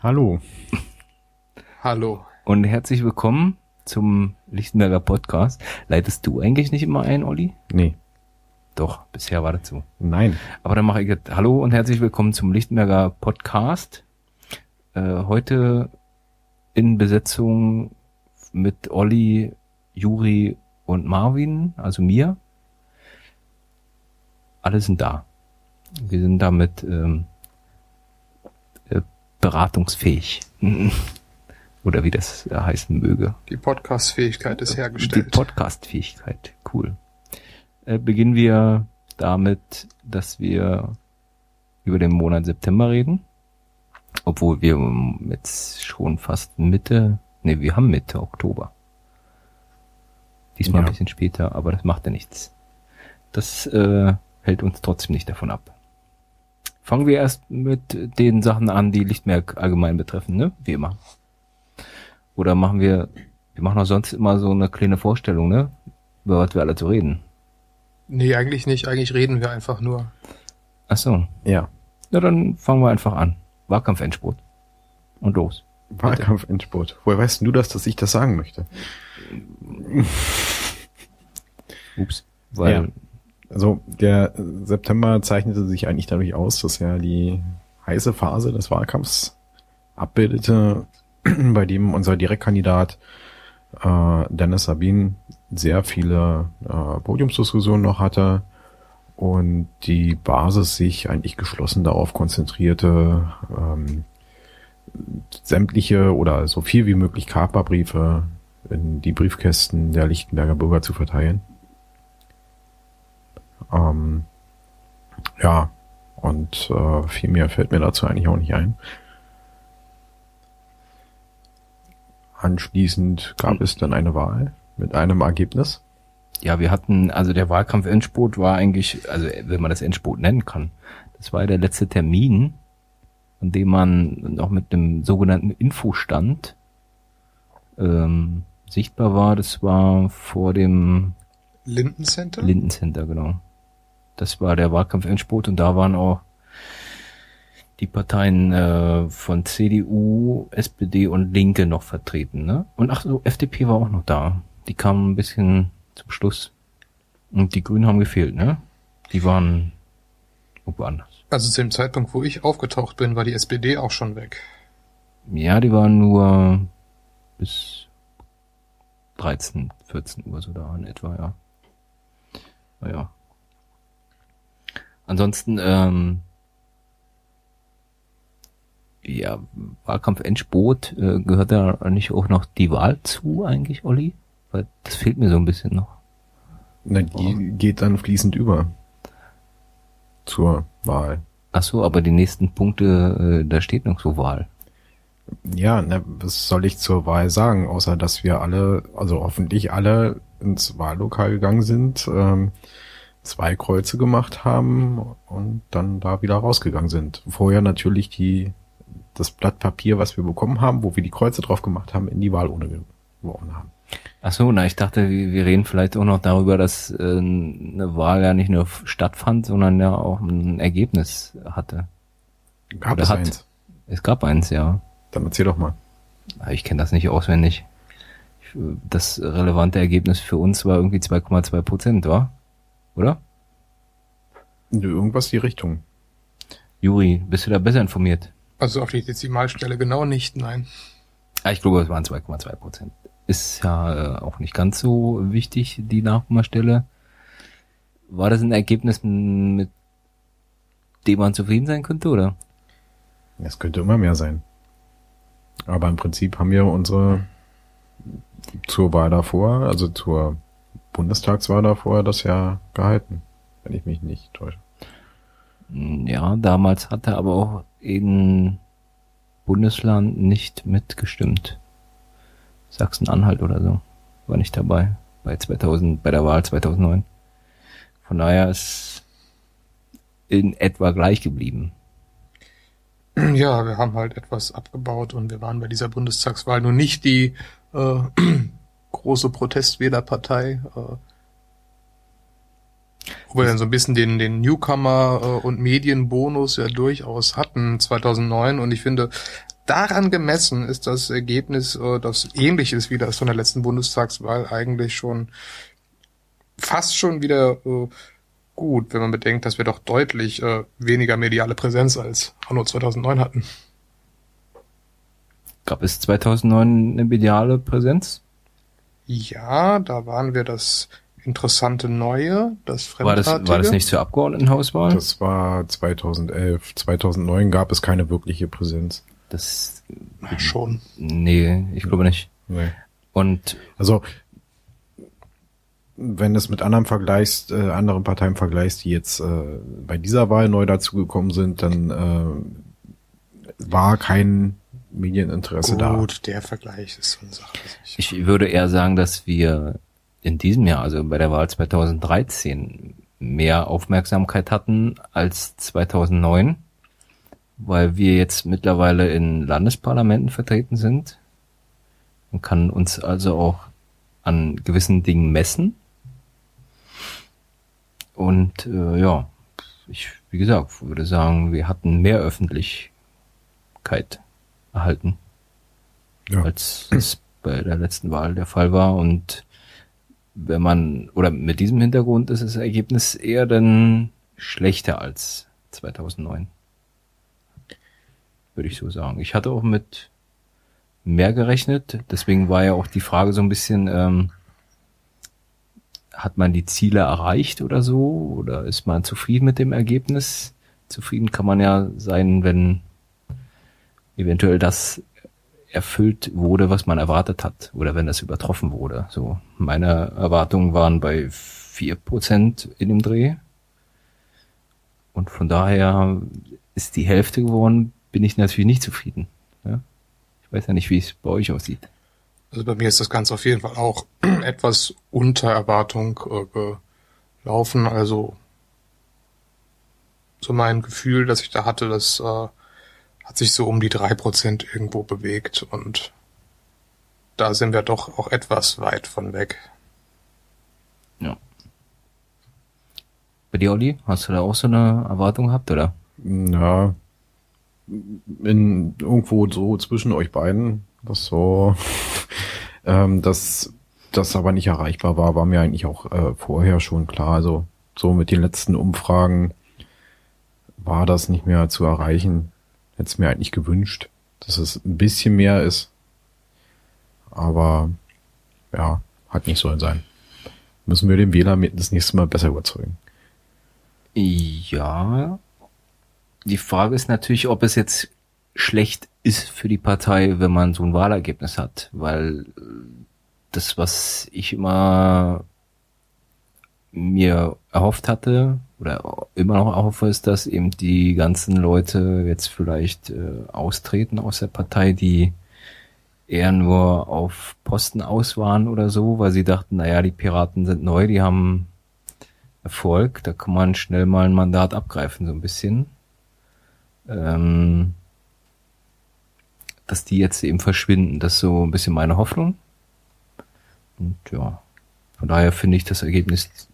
Hallo. Hallo. Und herzlich willkommen zum Lichtenberger Podcast. Leitest du eigentlich nicht immer ein, Olli? Nee. Doch, bisher war das so. Nein. Aber dann mache ich jetzt Hallo und herzlich willkommen zum Lichtenberger Podcast. Äh, heute in Besetzung mit Olli, Juri und Marvin, also mir. Alle sind da. Wir sind damit ähm, äh, beratungsfähig. Oder wie das heißen möge. Die Podcast-Fähigkeit ist Die hergestellt. Podcast-Fähigkeit, cool. Äh, beginnen wir damit, dass wir über den Monat September reden. Obwohl wir jetzt schon fast Mitte, nee, wir haben Mitte Oktober. Diesmal Ja. ein bisschen später, aber das macht ja nichts. Das äh, hält uns trotzdem nicht davon ab. Fangen wir erst mit den Sachen an, die Lichtmerk allgemein betreffen, ne? Wie immer. Oder machen wir, wir machen auch sonst immer so eine kleine Vorstellung, ne? Über was wir alle zu reden. nee, eigentlich nicht. Eigentlich reden wir einfach nur. Ach so. Ja. Na, dann fangen wir einfach an. Wahlkampf-Endspurt. Und los. Wahlkampf-Endspurt. Woher weißt du das, dass ich das sagen möchte? Ups. Weil, Ja. Also der September zeichnete sich eigentlich dadurch aus, dass er die heiße Phase des Wahlkampfs abbildete, bei dem unser Direktkandidat äh, Dennis Sabin sehr viele äh, Podiumsdiskussionen noch hatte und die Basis sich eigentlich geschlossen darauf konzentrierte, ähm, sämtliche oder so viel wie möglich Kaperbriefe in die Briefkästen der Lichtenberger Bürger zu verteilen. Ähm, ja, und äh, viel mehr fällt mir dazu eigentlich auch nicht ein. Anschließend gab es dann eine Wahl mit einem Ergebnis. ja, wir hatten, also der Wahlkampf-Endspurt war eigentlich, also wenn man das Endspurt nennen kann, das war der letzte Termin, an dem man noch mit dem sogenannten Infostand ähm, sichtbar war. Das war vor dem Lindencenter? Lindencenter, genau. Das war der Wahlkampf-Endspurt und da waren auch die Parteien äh, von CDU, SPD und Linke noch vertreten, ne? Und ach so, FDP war auch noch da. Die kamen ein bisschen zum Schluss. Und die Grünen haben gefehlt, ne? Die waren irgendwo anders. also zu dem Zeitpunkt, wo ich aufgetaucht bin, war die SPD auch schon weg. Ja, die waren nur bis 13, 14 Uhr so da in etwa, ja. Naja. Ansonsten, ähm, ja, Wahlkampf Endspurt, äh, gehört da nicht auch noch die Wahl zu eigentlich, Olli? Weil das fehlt mir so ein bisschen noch. Na, die geht dann fließend über zur Wahl. Ach so, aber die nächsten Punkte, äh, da steht noch so Wahl. Ja, ne, was soll ich zur Wahl sagen, außer dass wir alle, also hoffentlich alle ins Wahllokal gegangen sind, ähm, zwei Kreuze gemacht haben und dann da wieder rausgegangen sind. Vorher natürlich die das Blatt Papier, was wir bekommen haben, wo wir die Kreuze drauf gemacht haben, in die Wahlurne geworfen haben. Ach so, na, ich dachte, wir, reden vielleicht auch noch darüber, dass äh, eine Wahl ja nicht nur stattfand, sondern ja auch ein Ergebnis hatte. Gab Oder es hat. eins? Es gab eins, ja. Dann erzähl doch mal. Aber Ich kenne das nicht auswendig. Äh, Das relevante Ergebnis für uns war irgendwie 2,2 Prozent, war? Oder? Irgendwas die Richtung. Juri, bist du da besser informiert? Also auf die Dezimalstelle genau nicht, nein. Ah, ich glaube, es waren 2,2 Prozent. Ist ja äh, auch nicht ganz so wichtig, die Nachkommastelle. War das ein Ergebnis, mit dem man zufrieden sein könnte, oder? Es könnte immer mehr sein. Aber im Prinzip haben wir unsere zur Wahl davor, also zur Bundestagswahl davor, das ja gehalten, wenn ich mich nicht täusche. Ja, damals hat er aber auch in Bundesland nicht mitgestimmt. Sachsen-Anhalt oder so. War nicht dabei. Bei 2000, bei der Wahl 2009. Von daher ist in etwa gleich geblieben. Ja, wir haben halt etwas abgebaut und wir waren bei dieser Bundestagswahl nun nicht die äh, große Protestwählerpartei. Äh, wo wir dann so ein bisschen den, den Newcomer äh, und Medienbonus ja durchaus hatten 2009 und ich finde, daran gemessen ist das Ergebnis, äh, das ähnlich ist wie das von der letzten Bundestagswahl, eigentlich schon fast schon wieder äh, gut, wenn man bedenkt, dass wir doch deutlich äh, weniger mediale Präsenz als anno 2009 hatten. Gab es 2009 eine mediale Präsenz? Ja, da waren wir das interessante Neue, das War das, Fremdartige. war das nicht zur Abgeordnetenhauswahl? Das war 2011. 2009 gab es keine wirkliche Präsenz. Das, Na, schon. nee, ich glaube nicht. Nee. Und Also, wenn du es mit anderen vergleichst, äh, anderen Parteien vergleichst, die jetzt äh, bei dieser Wahl neu dazugekommen sind, dann äh, war kein Medieninteresse da. Gut, der Vergleich ist so eine Sache. Ich, ich würde eher sagen, dass wir in diesem Jahr, also bei der Wahl 2013, mehr Aufmerksamkeit hatten als 2009, weil wir jetzt mittlerweile in Landesparlamenten vertreten sind. Man kann uns also auch an gewissen Dingen messen. Und äh, ja, ich, wie gesagt, würde sagen, wir hatten mehr Öffentlichkeit erhalten Ja. als es bei der letzten Wahl der Fall war. Und wenn man, oder mit diesem Hintergrund ist das Ergebnis eher dann schlechter als 2009. Würde ich so sagen. Ich hatte auch mit mehr gerechnet, deswegen war ja auch die Frage so ein bisschen, ähm, hat man die Ziele erreicht oder so? Oder ist man zufrieden mit dem Ergebnis? Zufrieden kann man ja sein, wenn eventuell das erfüllt wurde, was man erwartet hat, oder wenn das übertroffen wurde. So, meine Erwartungen waren bei vier Prozent in dem Dreh. Und von daher ist die Hälfte geworden, bin ich natürlich nicht zufrieden. Ja? Ich weiß ja nicht, wie es bei euch aussieht. also bei mir ist das Ganze auf jeden Fall auch etwas unter Erwartung äh, gelaufen. Also so mein Gefühl, das ich da hatte, das äh, hat sich so um die drei Prozent irgendwo bewegt und da sind wir doch auch etwas weit von weg. Ja. Bei dir, Olli, hast du da auch so eine Erwartung gehabt, oder? Ja, in irgendwo so zwischen euch beiden, was so, ähm, dass das aber nicht erreichbar war, war mir eigentlich auch äh, vorher schon klar. Also so mit den letzten Umfragen war das nicht mehr zu erreichen. Hätte es mir eigentlich gewünscht, dass es ein bisschen mehr ist. Aber ja, hat nicht sollen sein. Müssen wir den Wähler das nächste Mal besser überzeugen. Ja. Die Frage ist natürlich, ob es jetzt schlecht ist für die Partei, wenn man so ein Wahlergebnis hat, weil äh, das, was ich immer mir erhofft hatte oder immer noch erhoffe, ist, dass eben die ganzen Leute jetzt vielleicht äh, austreten aus der Partei, die eher nur auf Posten aus waren oder so, weil sie dachten, naja, die Piraten sind neu, die haben Erfolg, da kann man schnell mal ein Mandat abgreifen, so ein bisschen. Ähm, dass die jetzt eben verschwinden, das ist so ein bisschen meine Hoffnung. Und ja, von daher finde ich das Ergebnis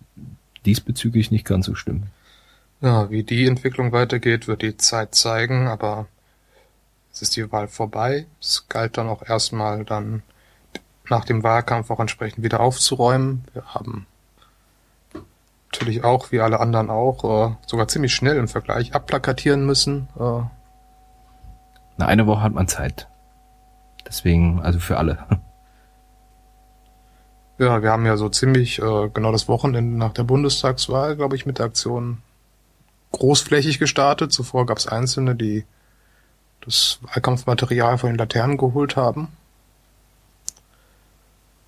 diesbezüglich nicht ganz so schlimm. Ja, wie die Entwicklung weitergeht, wird die Zeit zeigen, aber es ist die Wahl vorbei. Es galt dann auch erstmal dann nach dem Wahlkampf auch entsprechend wieder aufzuräumen. Wir haben natürlich auch, wie alle anderen auch, äh, sogar ziemlich schnell im Vergleich abplakatieren müssen. Äh, Na, eine Woche hat man Zeit. Deswegen, also für alle. Ja, wir haben ja so ziemlich äh, genau das Wochenende nach der Bundestagswahl, glaube ich, mit der Aktion großflächig gestartet. Zuvor gab es Einzelne, die das Wahlkampfmaterial von den Laternen geholt haben.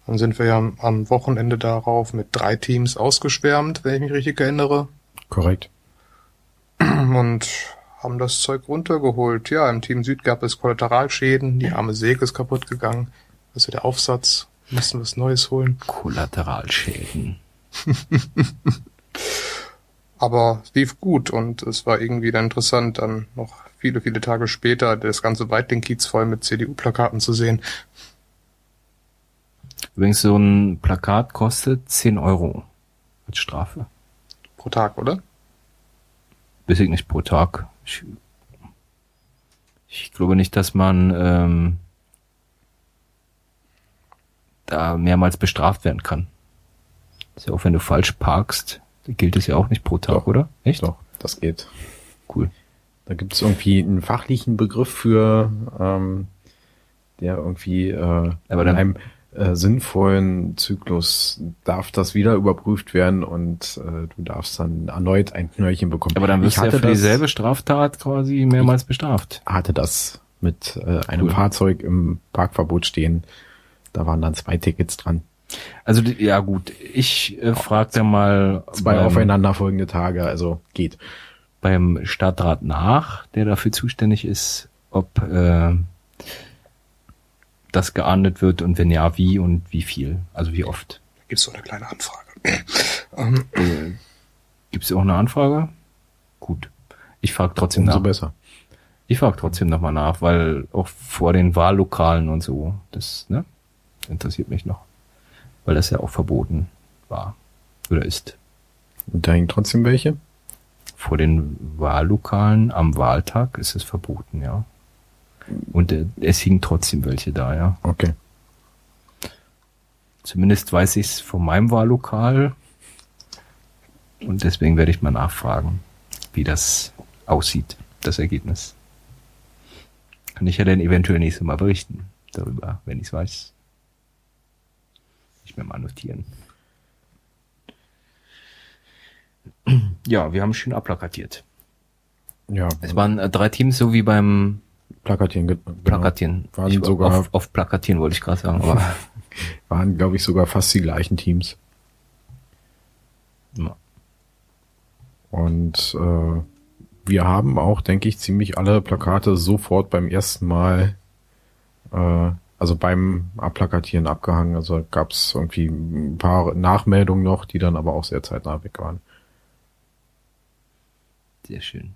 Dann sind wir ja am Wochenende darauf mit drei Teams ausgeschwärmt, wenn ich mich richtig erinnere, Korrekt. und haben das Zeug runtergeholt. Ja, im Team Süd gab es Kollateralschäden, die arme Säge ist kaputt gegangen. Also der Aufsatz, mussten was Neues holen. Kollateralschäden. Aber es lief gut und es war irgendwie dann interessant, dann noch viele, viele Tage später das ganze Weitling-Kiez voll mit CDU-Plakaten zu sehen. Übrigens, so ein Plakat kostet 10 Euro als Strafe. Pro Tag, oder? Weiß ich nicht pro Tag. Ich Ich glaube nicht, dass man ähm, da mehrmals bestraft werden kann. Ist ja auch, wenn du falsch parkst, gilt es ja auch nicht pro Tag, Doch. oder? Echt? Doch, das geht. Cool. Da gibt es irgendwie einen fachlichen Begriff für, ähm, der irgendwie äh, Aber in dann- einem äh, sinnvollen Zyklus darf das wieder überprüft werden und äh, du darfst dann erneut ein Knöllchen bekommen. Aber dann wirst du ja für das, dieselbe Straftat quasi mehrmals bestraft. hatte das mit äh, einem Cool. Fahrzeug im Parkverbot stehen. Da waren dann zwei Tickets dran. Also ja gut, ich äh, frag da mal Zwei beim, aufeinanderfolgende Tage, also geht. beim Stadtrat nach, der dafür zuständig ist, ob äh, das geahndet wird und wenn ja, wie und wie viel, also wie oft. Da gibt's so eine kleine Anfrage. ähm, Gibt es auch eine Anfrage? Gut. Ich frage trotzdem Umso nach. besser. Ich frage trotzdem nochmal nach, weil auch vor den Wahllokalen und so, das ne, interessiert mich noch. Weil das ja auch verboten war oder ist. Und da hängen trotzdem welche? Vor den Wahllokalen am Wahltag ist es verboten, ja. Und äh, es hingen trotzdem welche da, ja. Okay. Zumindest weiß ich es von meinem Wahllokal. Und deswegen werde ich mal nachfragen, wie das aussieht, das Ergebnis. Kann ich ja dann eventuell nächstes Mal berichten darüber, wenn ich es weiß. Ich mir mal notieren. Ja, wir haben schön abplakatiert. Ja, Es waren äh, drei Teams, so wie beim Plakatieren. ge- Genau. Plakatieren. Waren Ich- sogar- auf, auf Plakatieren wollte ich gerade sagen, aber Waren, glaube ich, sogar fast die gleichen Teams. ja. Und äh, wir haben auch, denke ich, ziemlich alle Plakate sofort beim ersten Mal, äh, also beim Abplakatieren abgehangen. Also gab es irgendwie ein paar Nachmeldungen noch, die dann aber auch sehr zeitnah weg waren. Sehr schön.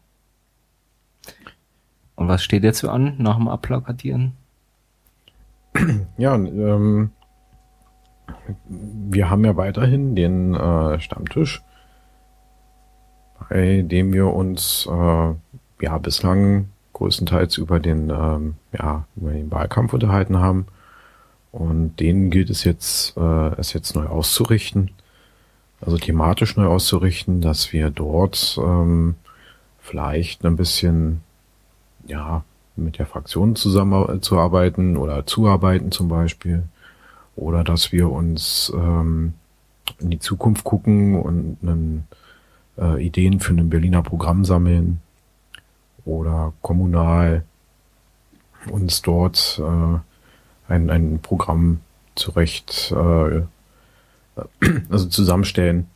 Und was steht jetzt so an nach dem Abplakatieren? Ja, ähm, wir haben ja weiterhin den äh, Stammtisch, bei dem wir uns äh, ja bislang größtenteils über den ähm, ja über den Wahlkampf unterhalten haben und den gilt es jetzt äh, es jetzt neu auszurichten, also thematisch neu auszurichten, dass wir dort ähm, vielleicht ein bisschen ja mit der Fraktion zusammenzuarbeiten oder zuarbeiten zum Beispiel. Oder dass wir uns ähm, in die Zukunft gucken und einen, äh, Ideen für ein Berliner Programm sammeln oder kommunal uns dort äh, ein, ein Programm zurecht äh, also zusammenstellen.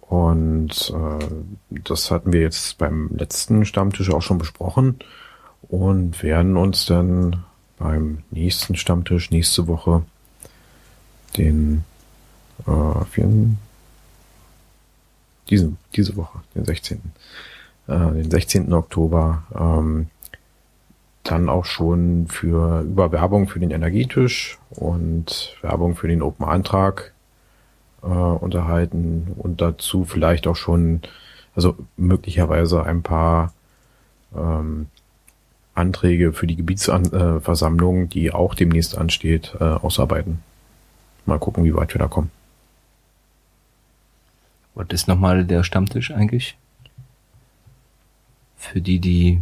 Und äh, das hatten wir jetzt beim letzten Stammtisch auch schon besprochen und werden uns dann beim nächsten Stammtisch nächste Woche den äh, vielen, diesen, diese Woche, den 16. Äh, den 16. Oktober ähm, dann auch schon für über Werbung für den Energietisch und Werbung für den Open Antrag äh, unterhalten und dazu vielleicht auch schon, also möglicherweise ein paar ähm, Anträge für die Gebietsversammlung, äh, die auch demnächst ansteht, äh, ausarbeiten. Mal gucken, wie weit wir da kommen. Was ist nochmal der Stammtisch eigentlich? Für die, die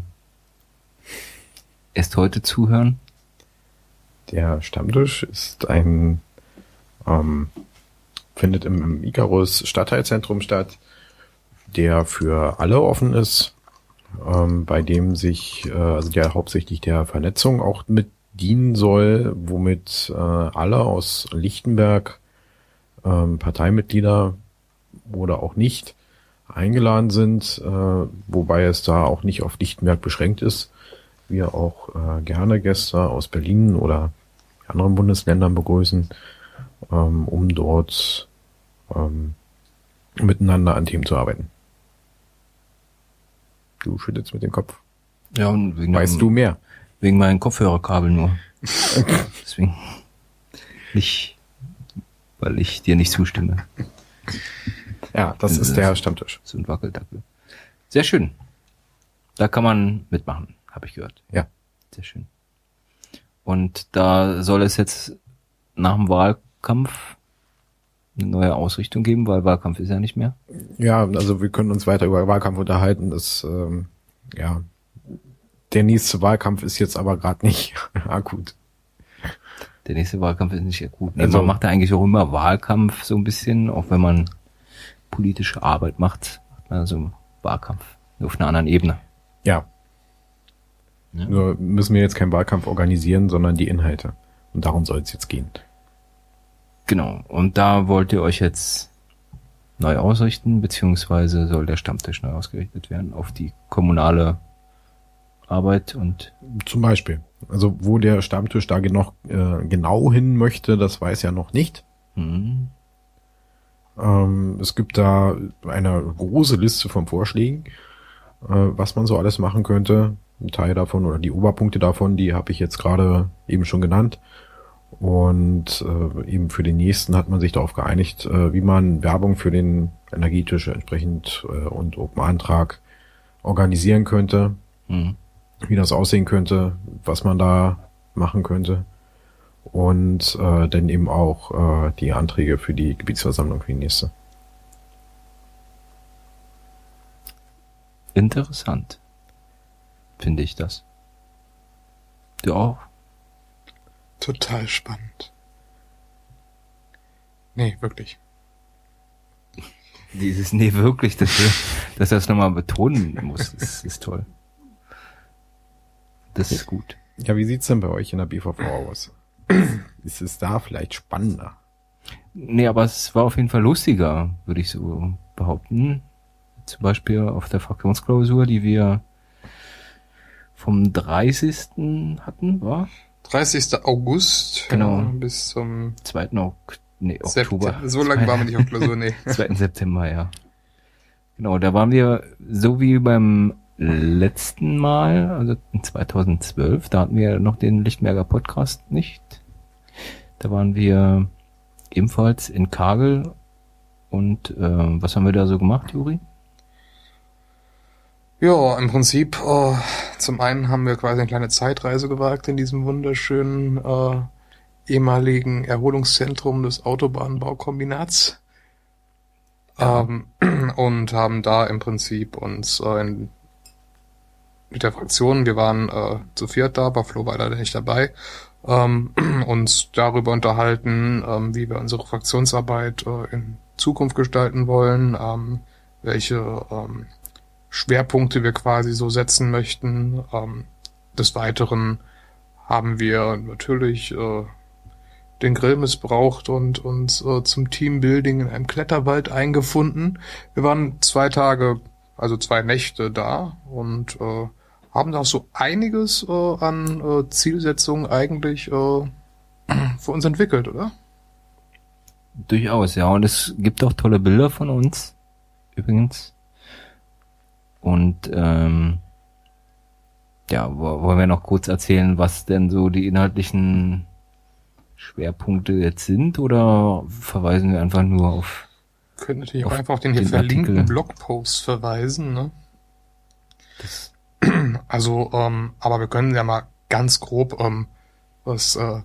erst heute zuhören. Der Stammtisch ist ein, ähm, findet im, Icarus Stadtteilzentrum statt, der für alle offen ist, ähm, bei dem sich, äh, also der hauptsächlich der Vernetzung auch mit dienen soll, womit äh, alle aus Lichtenberg, ähm, Parteimitglieder oder auch nicht eingeladen sind, äh, wobei es da auch nicht auf Lichtenberg beschränkt ist. Wir auch äh, gerne Gäste aus Berlin oder anderen Bundesländern begrüßen, ähm, um dort ähm, miteinander an Themen zu arbeiten. Du schüttelst mit dem Kopf. Ja, und wegen, Weißt du mehr? wegen meinen Kopfhörerkabel nur. Deswegen nicht, weil ich dir nicht zustimme. Ja, das ist der Stammtisch. So ein Wackeldackel. Sehr schön. Da kann man mitmachen. habe ich gehört. Ja. Sehr schön. Und da soll es jetzt nach dem Wahlkampf eine neue Ausrichtung geben, weil Wahlkampf ist ja nicht mehr. Ja, also wir können uns weiter über Wahlkampf unterhalten. Das, ähm, ja, der nächste Wahlkampf ist jetzt aber gerade nicht akut. Der nächste Wahlkampf ist nicht akut. Nee, Also- man macht ja eigentlich auch immer Wahlkampf so ein bisschen, auch wenn man politische Arbeit macht, macht man so Wahlkampf. Nur auf einer anderen Ebene. Ja, Ja. nur müssen wir jetzt keinen Wahlkampf organisieren, sondern die Inhalte. Und darum soll es jetzt gehen. Genau. Und da wollt ihr euch jetzt neu ausrichten, beziehungsweise soll der Stammtisch neu ausgerichtet werden auf die kommunale Arbeit und Zum Beispiel. Also wo der Stammtisch da noch äh, genau hin möchte, das weiß er noch nicht. hm, Ähm, es gibt da eine große Liste von Vorschlägen, äh, was man so alles machen könnte. Ein Teil davon oder die Oberpunkte davon, die habe ich jetzt gerade eben schon genannt. Und äh, eben für den nächsten hat man sich darauf geeinigt, äh, wie man Werbung für den Energietisch entsprechend äh, und Open Antrag organisieren könnte, hm, wie das aussehen könnte, was man da machen könnte. Und äh, dann eben auch äh, die Anträge für die Gebietsversammlung für die nächste. interessant. Finde ich das. Du auch? Total spannend. Nee, wirklich. Dieses, nee, wirklich, dass, wir, dass er das nochmal betonen muss, ist, ist toll. Das ist gut. Ja, wie sieht's denn bei euch in der BVV aus? Ist es da vielleicht spannender? Nee, aber es war auf jeden Fall lustiger, würde ich so behaupten. Zum Beispiel auf der Fraktionsklausur, die wir vom 30. hatten, war? 30. August Genau. äh, bis zum 2. Ok nee, Oktober. September. So lange waren wir nicht auf Klausur, nee. 2. September, ja. Genau, da waren wir so wie beim letzten Mal, also in 2012, da hatten wir noch den Lichtenberger Podcast nicht. Da waren wir ebenfalls in Kagel und äh, was haben wir da so gemacht, Juri? Ja, im Prinzip, äh, zum einen haben wir quasi eine kleine Zeitreise gewagt in diesem wunderschönen äh, ehemaligen Erholungszentrum des Autobahnbaukombinats. Ähm, und haben da im Prinzip uns äh, in, mit der Fraktion, wir waren äh, zu viert da, aber Flo war leider nicht dabei, ähm, uns darüber unterhalten, ähm, wie wir unsere Fraktionsarbeit äh, in Zukunft gestalten wollen, ähm, welche ähm, Schwerpunkte wir quasi so setzen möchten. Ähm, des Weiteren haben wir natürlich äh, den Grill missbraucht und uns äh, zum Teambuilding in einem Kletterwald eingefunden. Wir waren zwei Tage, also zwei Nächte da und äh, haben da so einiges äh, an äh, Zielsetzungen eigentlich äh, für uns entwickelt, oder? Durchaus, ja. Und es gibt auch tolle Bilder von uns, übrigens. Und ähm, ja, wo- wollen wir noch kurz erzählen, was denn so die inhaltlichen Schwerpunkte jetzt sind oder verweisen wir einfach nur auf Könnt natürlich auch einfach auf den hier den verlinkten Artikel. Blogpost verweisen, ne? das? Also, ähm, aber wir können ja mal ganz grob ähm, was äh,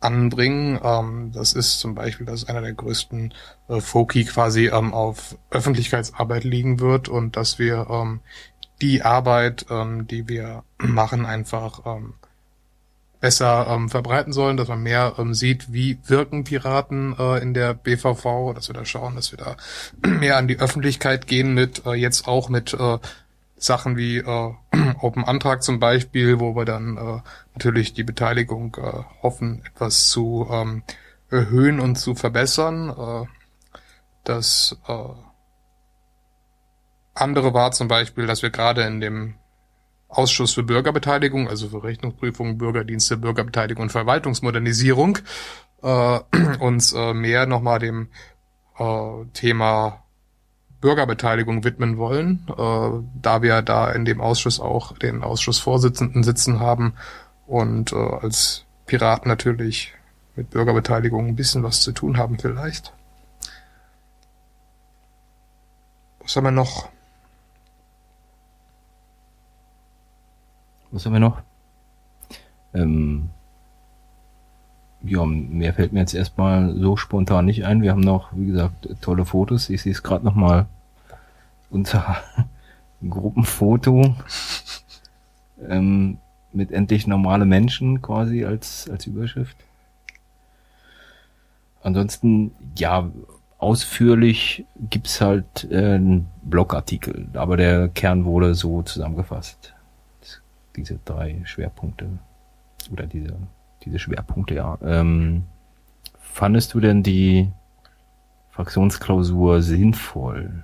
anbringen. Ähm, das ist zum Beispiel, dass einer der größten äh, Foki quasi ähm, auf Öffentlichkeitsarbeit liegen wird und dass wir ähm, die Arbeit, ähm, die wir machen, einfach ähm, besser ähm, verbreiten sollen, dass man mehr ähm, sieht, wie wirken Piraten äh, in der BVV, dass wir da schauen, dass wir da mehr an die Öffentlichkeit gehen mit, äh, jetzt auch mit äh, Sachen wie äh, Open Antrag zum Beispiel, wo wir dann äh, natürlich die Beteiligung äh, hoffen, etwas zu ähm, erhöhen und zu verbessern. Äh, das äh, andere war zum Beispiel, dass wir gerade in dem Ausschuss für Bürgerbeteiligung, also für Rechnungsprüfung, Bürgerdienste, Bürgerbeteiligung und Verwaltungsmodernisierung, äh, uns äh, mehr nochmal dem äh, Thema Bürgerbeteiligung widmen wollen, äh, da wir da in dem Ausschuss auch den Ausschussvorsitzenden sitzen haben und äh, als Piraten natürlich mit Bürgerbeteiligung ein bisschen was zu tun haben vielleicht. Was haben wir noch? Was haben wir noch? Ähm, ja, mehr fällt mir jetzt erstmal so spontan nicht ein. Wir haben noch, wie gesagt, tolle Fotos. Ich sehe es gerade nochmal unter Gruppenfoto ähm, mit endlich normale Menschen quasi als, als Überschrift. Ansonsten, ja, ausführlich gibt's halt äh, einen Blogartikel, aber der Kern wurde so zusammengefasst. Diese drei Schwerpunkte oder diese, diese Schwerpunkte, ja. Ähm, fandest du denn die Fraktionsklausur sinnvoll?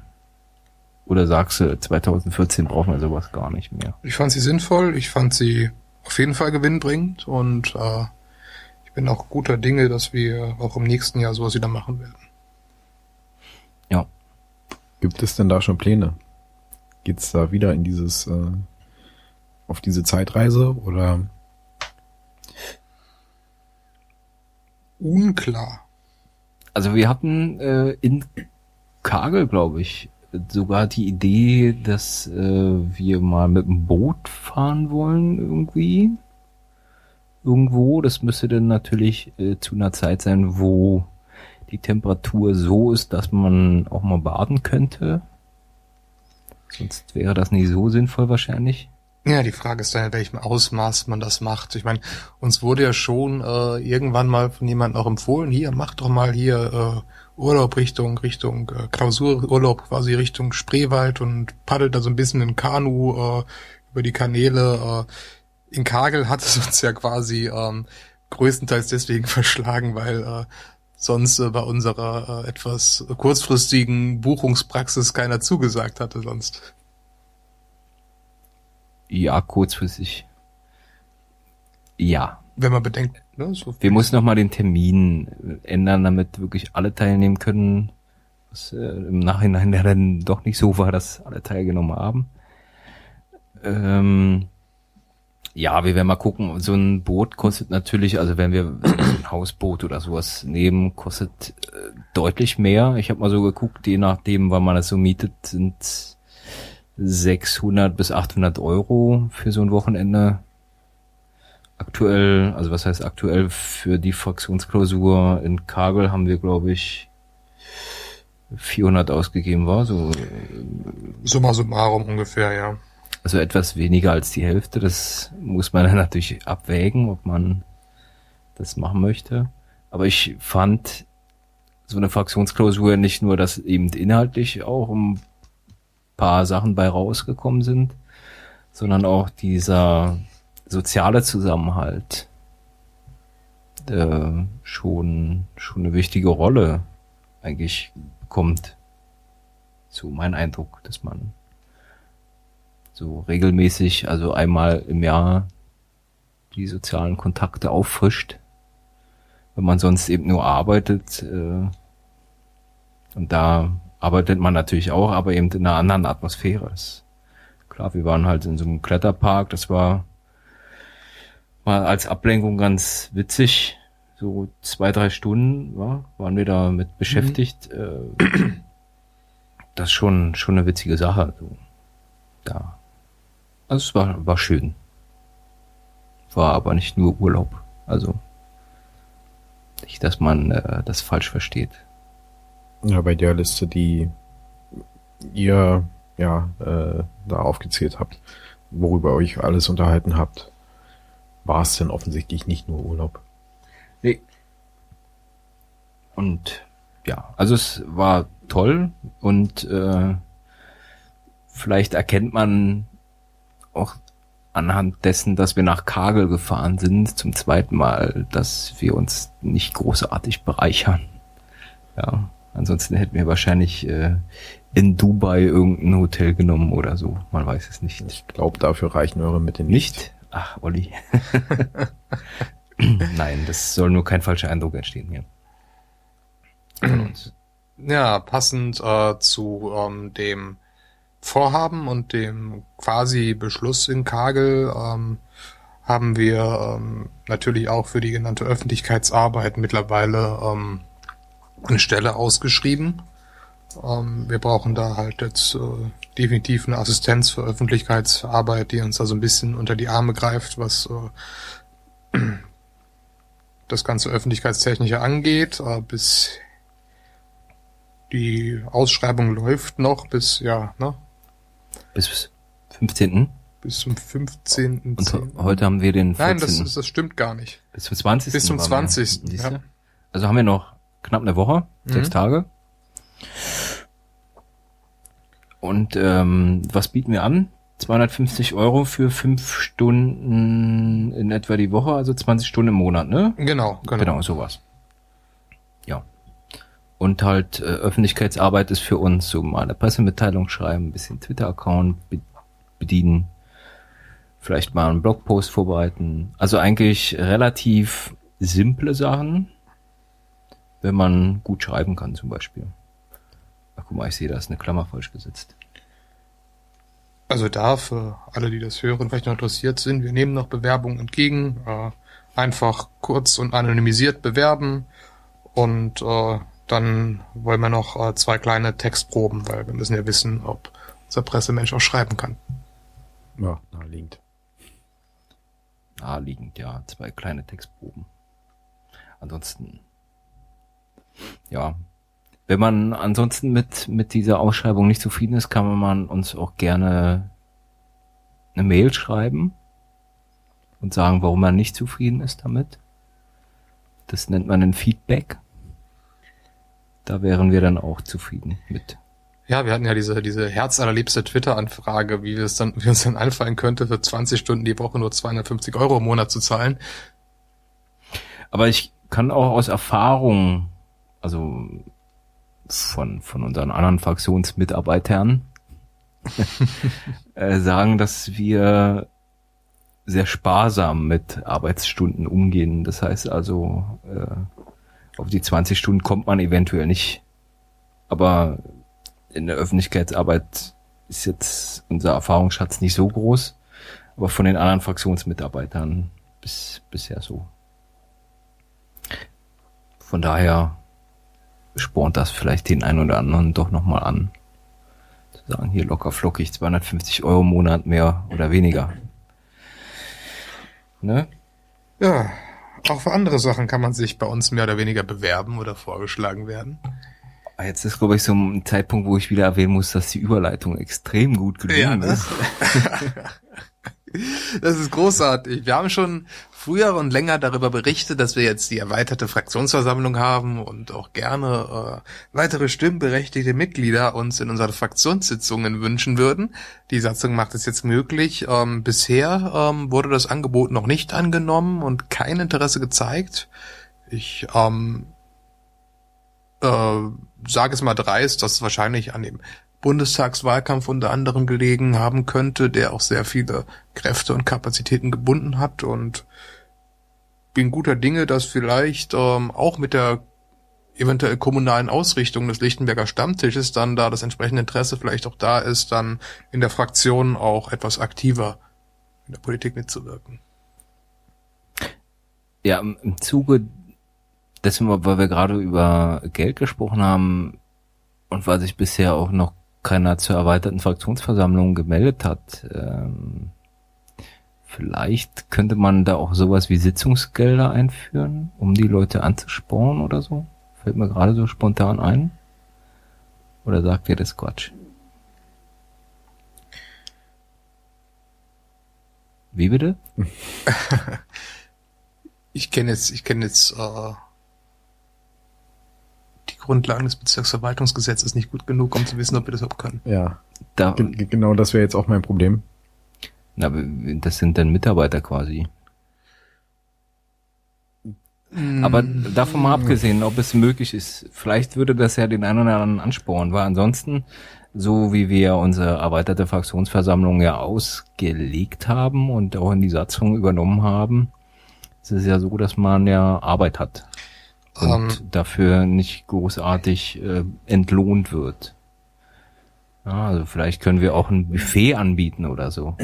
Oder sagst du, 2014 brauchen wir sowas gar nicht mehr? Ich fand sie sinnvoll, ich fand sie auf jeden Fall gewinnbringend und äh, ich bin auch guter Dinge, dass wir auch im nächsten Jahr sowas wieder machen werden. Ja. Gibt es denn da schon Pläne? Geht's da wieder in dieses, äh, auf diese Zeitreise oder? Unklar. Also wir hatten äh, in Kagel, glaube ich, sogar die Idee, dass äh, wir mal mit dem Boot fahren wollen irgendwie. Irgendwo. Das müsste dann natürlich äh, zu einer Zeit sein, wo die Temperatur so ist, dass man auch mal baden könnte. Sonst wäre das nicht so sinnvoll wahrscheinlich. Ja, die Frage ist dann, in welchem Ausmaß man das macht. Ich meine, uns wurde ja schon äh, irgendwann mal von jemandem auch empfohlen, hier, mach doch mal hier äh, Urlaub Richtung, Richtung äh, Klausururlaub quasi Richtung Spreewald und paddelt da so ein bisschen in Kanu äh, über die Kanäle. Äh, in Kagel hat es uns ja quasi ähm, größtenteils deswegen verschlagen, weil äh, sonst äh, bei unserer äh, etwas kurzfristigen Buchungspraxis keiner zugesagt hatte sonst. Ja, kurzfristig. Ja. Wenn man bedenkt, ne, so Wir müssen noch mal den Termin ändern, damit wirklich alle teilnehmen können. Was äh, im Nachhinein ja dann doch nicht so war, dass alle teilgenommen haben. Ähm, ja, wir werden mal gucken. So ein Boot kostet natürlich, also wenn wir so ein Hausboot oder sowas nehmen, kostet äh, deutlich mehr. Ich habe mal so geguckt, je nachdem, wann man das so mietet, sind 600 bis 800 Euro für so ein Wochenende. Aktuell, also was heißt aktuell für die Fraktionsklausur in Kagel haben wir, glaube ich, 400 ausgegeben war, so summa summarum ungefähr, ja. also etwas weniger als die Hälfte. Das muss man dann natürlich abwägen, ob man das machen möchte. Aber ich fand so eine Fraktionsklausur nicht nur, dass eben inhaltlich auch ein paar Sachen bei rausgekommen sind, sondern auch dieser soziale Zusammenhalt äh, schon schon eine wichtige Rolle eigentlich bekommt. So mein Eindruck, dass man so regelmäßig, also einmal im Jahr die sozialen Kontakte auffrischt, wenn man sonst eben nur arbeitet. Äh, und da arbeitet man natürlich auch, aber eben in einer anderen Atmosphäre. Das, klar, wir waren halt in so einem Kletterpark, das war mal als Ablenkung ganz witzig. So zwei, drei Stunden ja, waren wir damit beschäftigt. Äh, das ist schon, schon eine witzige Sache. So. Da. Also es war, war schön. War aber nicht nur Urlaub. Also nicht, dass man äh, das falsch versteht. Ja, bei der Liste, die ihr ja äh, da aufgezählt habt, worüber ihr euch alles unterhalten habt, war es denn offensichtlich nicht nur Urlaub. Nee. Und ja, also es war toll und äh, vielleicht erkennt man auch anhand dessen, dass wir nach Kagel gefahren sind, zum zweiten Mal, dass wir uns nicht großartig bereichern. Ja, ansonsten hätten wir wahrscheinlich äh, in Dubai irgendein Hotel genommen oder so. Man weiß es nicht. Ich glaube, dafür reichen eure Mitte nicht. Nicht? Ach, Olli. Nein, das soll nur kein falscher Eindruck entstehen hier. Ja, passend äh, zu ähm, dem Vorhaben und dem quasi Beschluss in Kagel ähm, haben wir ähm, natürlich auch für die genannte Öffentlichkeitsarbeit mittlerweile ähm, eine Stelle ausgeschrieben Ähm, wir brauchen da halt jetzt äh, definitiv eine Assistenz für Öffentlichkeitsarbeit, die uns da so ein bisschen unter die Arme greift, was äh, das ganze Öffentlichkeitstechnische angeht. Äh, bis die Ausschreibung läuft noch bis, ja, ne? Bis 15. Bis zum 15. Und heute haben wir den 14. Nein, das, ist- das stimmt gar nicht. bis zum 20. Bis zum waren wir. 20., Siehst du? ja. Also haben wir noch knapp eine Woche, sechs Mhm. Tage. Und ähm, was bieten wir an? 250 Euro für fünf Stunden in etwa die Woche, also 20 Stunden im Monat, ne? Genau, genau. Genau, sowas. Ja. Und halt äh, Öffentlichkeitsarbeit ist für uns so mal eine Pressemitteilung schreiben, ein bisschen Twitter-Account be bedienen, vielleicht mal einen Blogpost vorbereiten. Also eigentlich relativ simple Sachen, wenn man gut schreiben kann zum Beispiel. Ach, guck mal, ich sehe, da ist eine Klammer falsch gesetzt. Also da, für alle, die das hören, vielleicht noch interessiert sind, wir nehmen noch Bewerbungen entgegen. Äh, einfach kurz und anonymisiert bewerben. Und äh, dann wollen wir noch äh, zwei kleine Textproben, weil wir müssen ja wissen, ob unser Pressemensch auch schreiben kann. Ja, naheliegend. naheliegend, ja, zwei kleine Textproben. Ansonsten, ja, wenn man ansonsten mit, mit dieser Ausschreibung nicht zufrieden ist, kann man uns auch gerne eine Mail schreiben und sagen, warum man nicht zufrieden ist damit. Das nennt man ein Feedback. Da wären wir dann auch zufrieden mit. Ja, wir hatten ja diese, diese herzallerliebste Twitter-Anfrage, wie wir es dann, wie uns dann einfallen könnte, für 20 Stunden die Woche nur 250 Euro im Monat zu zahlen. Aber ich kann auch aus Erfahrung, also von, von unseren anderen Fraktionsmitarbeitern, äh, sagen, dass wir sehr sparsam mit Arbeitsstunden umgehen. Das heißt also, äh, auf die 20 Stunden kommt man eventuell nicht. Aber in der Öffentlichkeitsarbeit ist jetzt unser Erfahrungsschatz nicht so groß. Aber von den anderen Fraktionsmitarbeitern bis, bisher so. Von daher spornt das vielleicht den einen oder anderen doch nochmal an. Zu sagen, hier locker flockig, 250 Euro im Monat mehr oder weniger. Ne? Ja, auch für andere Sachen kann man sich bei uns mehr oder weniger bewerben oder vorgeschlagen werden. Ah, Jetzt ist, glaube ich, so ein Zeitpunkt, wo ich wieder erwähnen muss, dass die Überleitung extrem gut gelungen ne? ist. Das ist großartig. Wir haben schon früher und länger darüber berichtet, dass wir jetzt die erweiterte Fraktionsversammlung haben und auch gerne äh, weitere stimmberechtigte Mitglieder uns in unseren Fraktionssitzungen wünschen würden. Die Satzung macht es jetzt möglich. Ähm, bisher ähm, wurde das Angebot noch nicht angenommen und kein Interesse gezeigt. Ich ähm, äh, sage es mal dreist, dass es wahrscheinlich an dem Bundestagswahlkampf unter anderem gelegen haben könnte, der auch sehr viele Kräfte und Kapazitäten gebunden hat und bin guter Dinge, dass vielleicht ähm, auch mit der eventuell kommunalen Ausrichtung des Lichtenberger Stammtisches dann da das entsprechende Interesse vielleicht auch da ist, dann in der Fraktion auch etwas aktiver in der Politik mitzuwirken. Ja, im Zuge dessen, weil wir gerade über Geld gesprochen haben und weil sich bisher auch noch keiner zur erweiterten Fraktionsversammlung gemeldet hat, ähm, vielleicht könnte man da auch sowas wie Sitzungsgelder einführen, um die Leute anzusporen oder so. Fällt mir gerade so spontan ein. Oder sagt ihr das Quatsch? Wie bitte? Ich kenne jetzt, ich kenne jetzt äh, Grundlagen des Bezirksverwaltungsgesetzes nicht gut genug, um zu wissen, ob wir das überhaupt können. Ja, Da, ge- genau das wäre jetzt auch mein Problem. na, das sind dann Mitarbeiter quasi. Aber davon mal abgesehen, ob es möglich ist, vielleicht würde das ja den einen oder anderen anspornen, weil ansonsten, so wie wir unsere erweiterte Fraktionsversammlung ja ausgelegt haben und auch in die Satzung übernommen haben, ist es ja so, dass man ja Arbeit hat und Ähm. dafür nicht großartig äh, entlohnt wird. Ja, also vielleicht können wir auch ein Buffet anbieten oder so.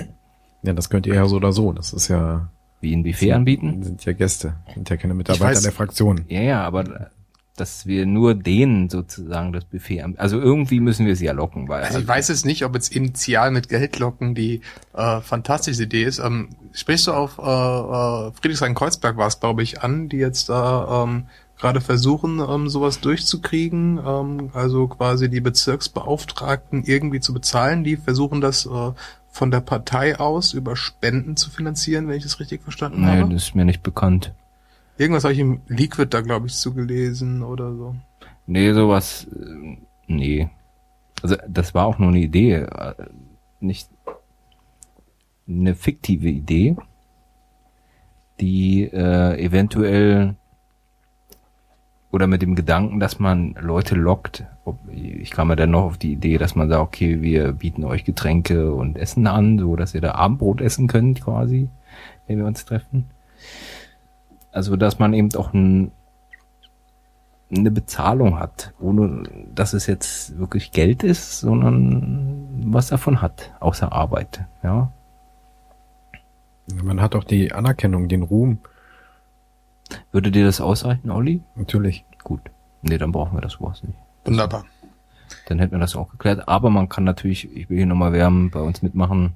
Ja, das könnt ihr ja so oder so. Das ist ja, Wie ein Buffet anbieten? sind ja Gäste, sind ja keine Mitarbeiter weiß- der Fraktion. Ja, ja, aber dass wir nur denen sozusagen das Buffet, am- also irgendwie müssen wir sie ja locken, weil Also ich weiß jetzt nicht, ob jetzt initial mit Geldlocken die äh, fantastische Idee ist. Ähm, sprichst du auf äh, äh, Friedrichshain-Kreuzberg war es, glaube ich, an, die jetzt da ähm, gerade versuchen, ähm, sowas durchzukriegen, ähm, also quasi die Bezirksbeauftragten irgendwie zu bezahlen. Die versuchen das äh, von der Partei aus über Spenden zu finanzieren, wenn ich das richtig verstanden nee, habe. das ist mir nicht bekannt. Irgendwas habe ich im Liquid da, glaube ich, zugelesen oder so. Nee, sowas, äh, nee. Also das war auch nur eine Idee, äh, nicht eine fiktive Idee, die äh, eventuell oder mit dem Gedanken, dass man Leute lockt. Ich kam ja dann noch auf die Idee, dass man sagt, okay, wir bieten euch Getränke und Essen an, so dass ihr da Abendbrot essen könnt quasi, wenn wir uns treffen. Also dass man eben auch ein, eine Bezahlung hat, ohne dass es jetzt wirklich Geld ist, sondern was davon hat, außer Arbeit. Ja, Man hat auch die Anerkennung, den Ruhm, würde dir das ausreichen, Olli? natürlich. Gut. Nee, dann brauchen wir das Wort nicht. Wunderbar. Dann hätten wir das auch geklärt. Aber man kann natürlich, ich will hier nochmal wärmen, bei uns mitmachen.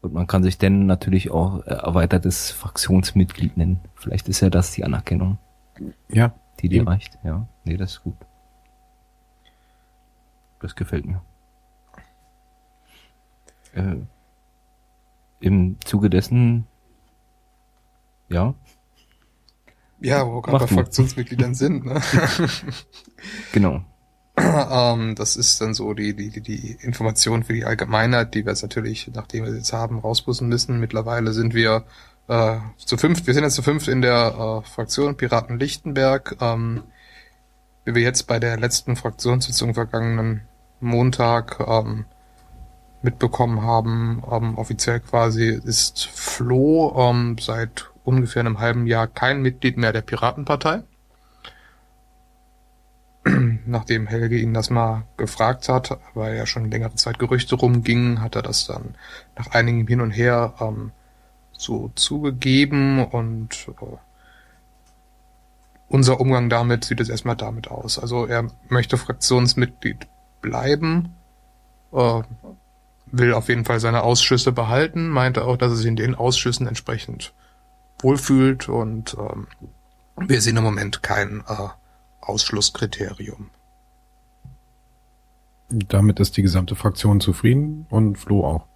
Und man kann sich dann natürlich auch äh, erweitertes Fraktionsmitglied nennen. Vielleicht ist ja das die Anerkennung, Ja, die dir reicht. Ja, nee, das ist gut. Das gefällt mir. Äh, Im Zuge dessen, ja, Ja, wo wir gerade bei. Fraktionsmitgliedern sind, ne? genau. ähm, das ist dann so die, die, die- Information für die Allgemeinheit, die wir jetzt natürlich, nachdem wir sie jetzt haben, rausbussen müssen. Mittlerweile sind wir äh, zu fünft, wir sind jetzt zu fünft in der äh, Fraktion Piraten Lichtenberg. Ähm, wie wir jetzt bei der letzten Fraktionssitzung vergangenen Montag ähm, mitbekommen haben, ähm, offiziell quasi ist Flo ähm, seit ungefähr einem halben Jahr kein Mitglied mehr der Piratenpartei nachdem Helge ihn das mal gefragt hat, weil ja schon längere Zeit Gerüchte rumgingen, hat er das dann nach einigem Hin und Her ähm, so zugegeben und äh, unser Umgang damit sieht jetzt erstmal damit aus. Also er möchte Fraktionsmitglied bleiben, äh, will auf jeden Fall seine Ausschüsse behalten, meinte auch, dass sich in den Ausschüssen entsprechend wohlfühlt und ähm, wir sehen im Moment kein äh, Ausschlusskriterium. Damit ist die gesamte Fraktion zufrieden und Flo auch.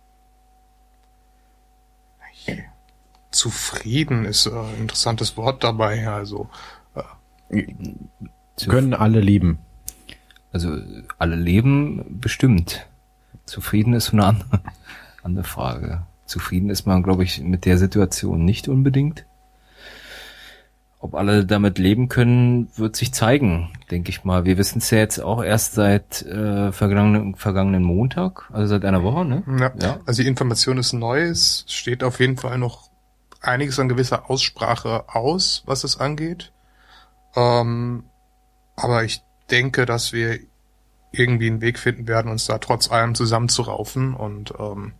Zufrieden ist äh, ein interessantes Wort dabei. Also Zu- Können alle lieben. Also alle leben bestimmt. Zufrieden ist so eine andere, andere Frage. Zufrieden ist man, glaube ich, mit der Situation nicht unbedingt. Ob alle damit leben können, wird sich zeigen, denke ich mal. Wir wissen es ja jetzt auch erst seit äh, vergangenen, vergangenen Montag, also seit einer Woche, ne? ja. Ja. also die Information ist neu. Es steht auf jeden Fall noch einiges an gewisser Aussprache aus, was es angeht. Ähm, aber ich denke, dass wir irgendwie einen Weg finden werden, uns da trotz allem zusammenzuraufen. Und ähm,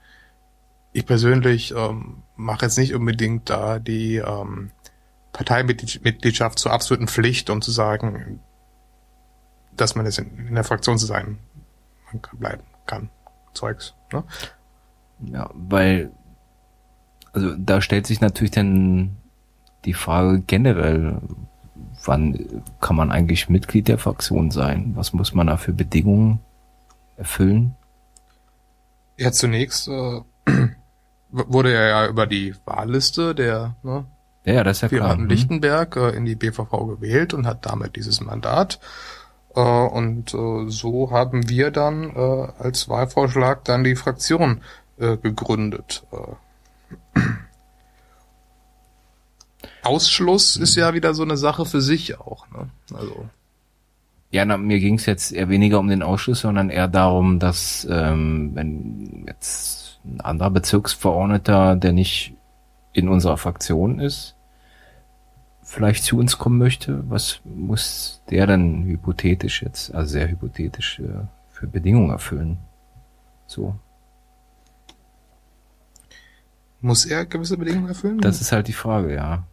ich persönlich ähm, mache jetzt nicht unbedingt da die ähm, Parteimitgliedschaft zur absoluten Pflicht, um zu sagen, dass man jetzt in, in der Fraktion zu sein man kann bleiben kann. Zeugs. Ne? Ja, weil, also da stellt sich natürlich dann die Frage generell, wann kann man eigentlich Mitglied der Fraktion sein? Was muss man da für Bedingungen erfüllen? Ja, zunächst äh, wurde er ja über die Wahlliste der ne, Ja, ja, das ist ja klar. Piraten Hm. Lichtenberg äh, in die BVV gewählt und hat damit dieses Mandat. Äh, und äh, so haben wir dann äh, als Wahlvorschlag dann die Fraktion äh, gegründet. Äh, Ausschluss ist ja wieder so eine Sache für sich auch. Ne? Also Ja, na, mir ging es jetzt eher weniger um den Ausschuss, sondern eher darum, dass ähm, wenn jetzt ein anderer Bezirksverordneter, der nicht in unserer Fraktion ist, vielleicht zu uns kommen möchte, was muss der dann hypothetisch jetzt, also sehr hypothetisch, äh, für Bedingungen erfüllen? So, muss er gewisse Bedingungen erfüllen? das ist halt die Frage, ja.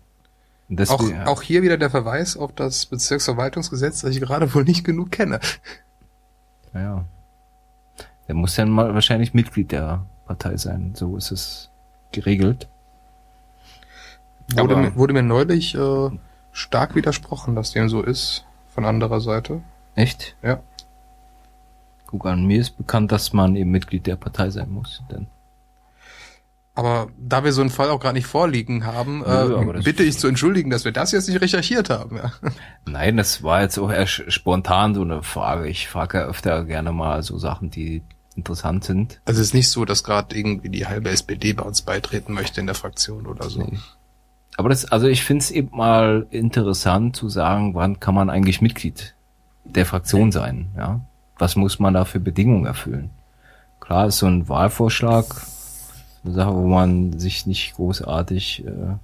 Auch, auch hier wieder der Verweis auf das Bezirksverwaltungsgesetz, das ich gerade wohl nicht genug kenne. ja, ja. Der muss dann mal wahrscheinlich Mitglied der Partei sein. So ist es geregelt. Wurde, mir, wurde mir neulich äh, stark widersprochen, dass dem so ist, von anderer Seite. Echt? Ja. Guck an, mir ist bekannt, dass man eben Mitglied der Partei sein muss. Denn Aber da wir so einen Fall auch gerade nicht vorliegen haben, Nö, äh, bitte ich zu entschuldigen, dass wir das jetzt nicht recherchiert haben. Ja. Nein, das war jetzt auch eher sch- spontan so eine Frage. Ich frage ja öfter gerne mal so Sachen, die interessant sind. Also es ist nicht so, dass gerade irgendwie die halbe SPD bei uns beitreten möchte in der Fraktion oder so. Nee. Aber das, also ich finde es eben mal interessant zu sagen, wann kann man eigentlich Mitglied der Fraktion sein, ja? Was muss man da für Bedingungen erfüllen? Klar ist so ein Wahlvorschlag eine Sache, wo man sich nicht großartig, äh,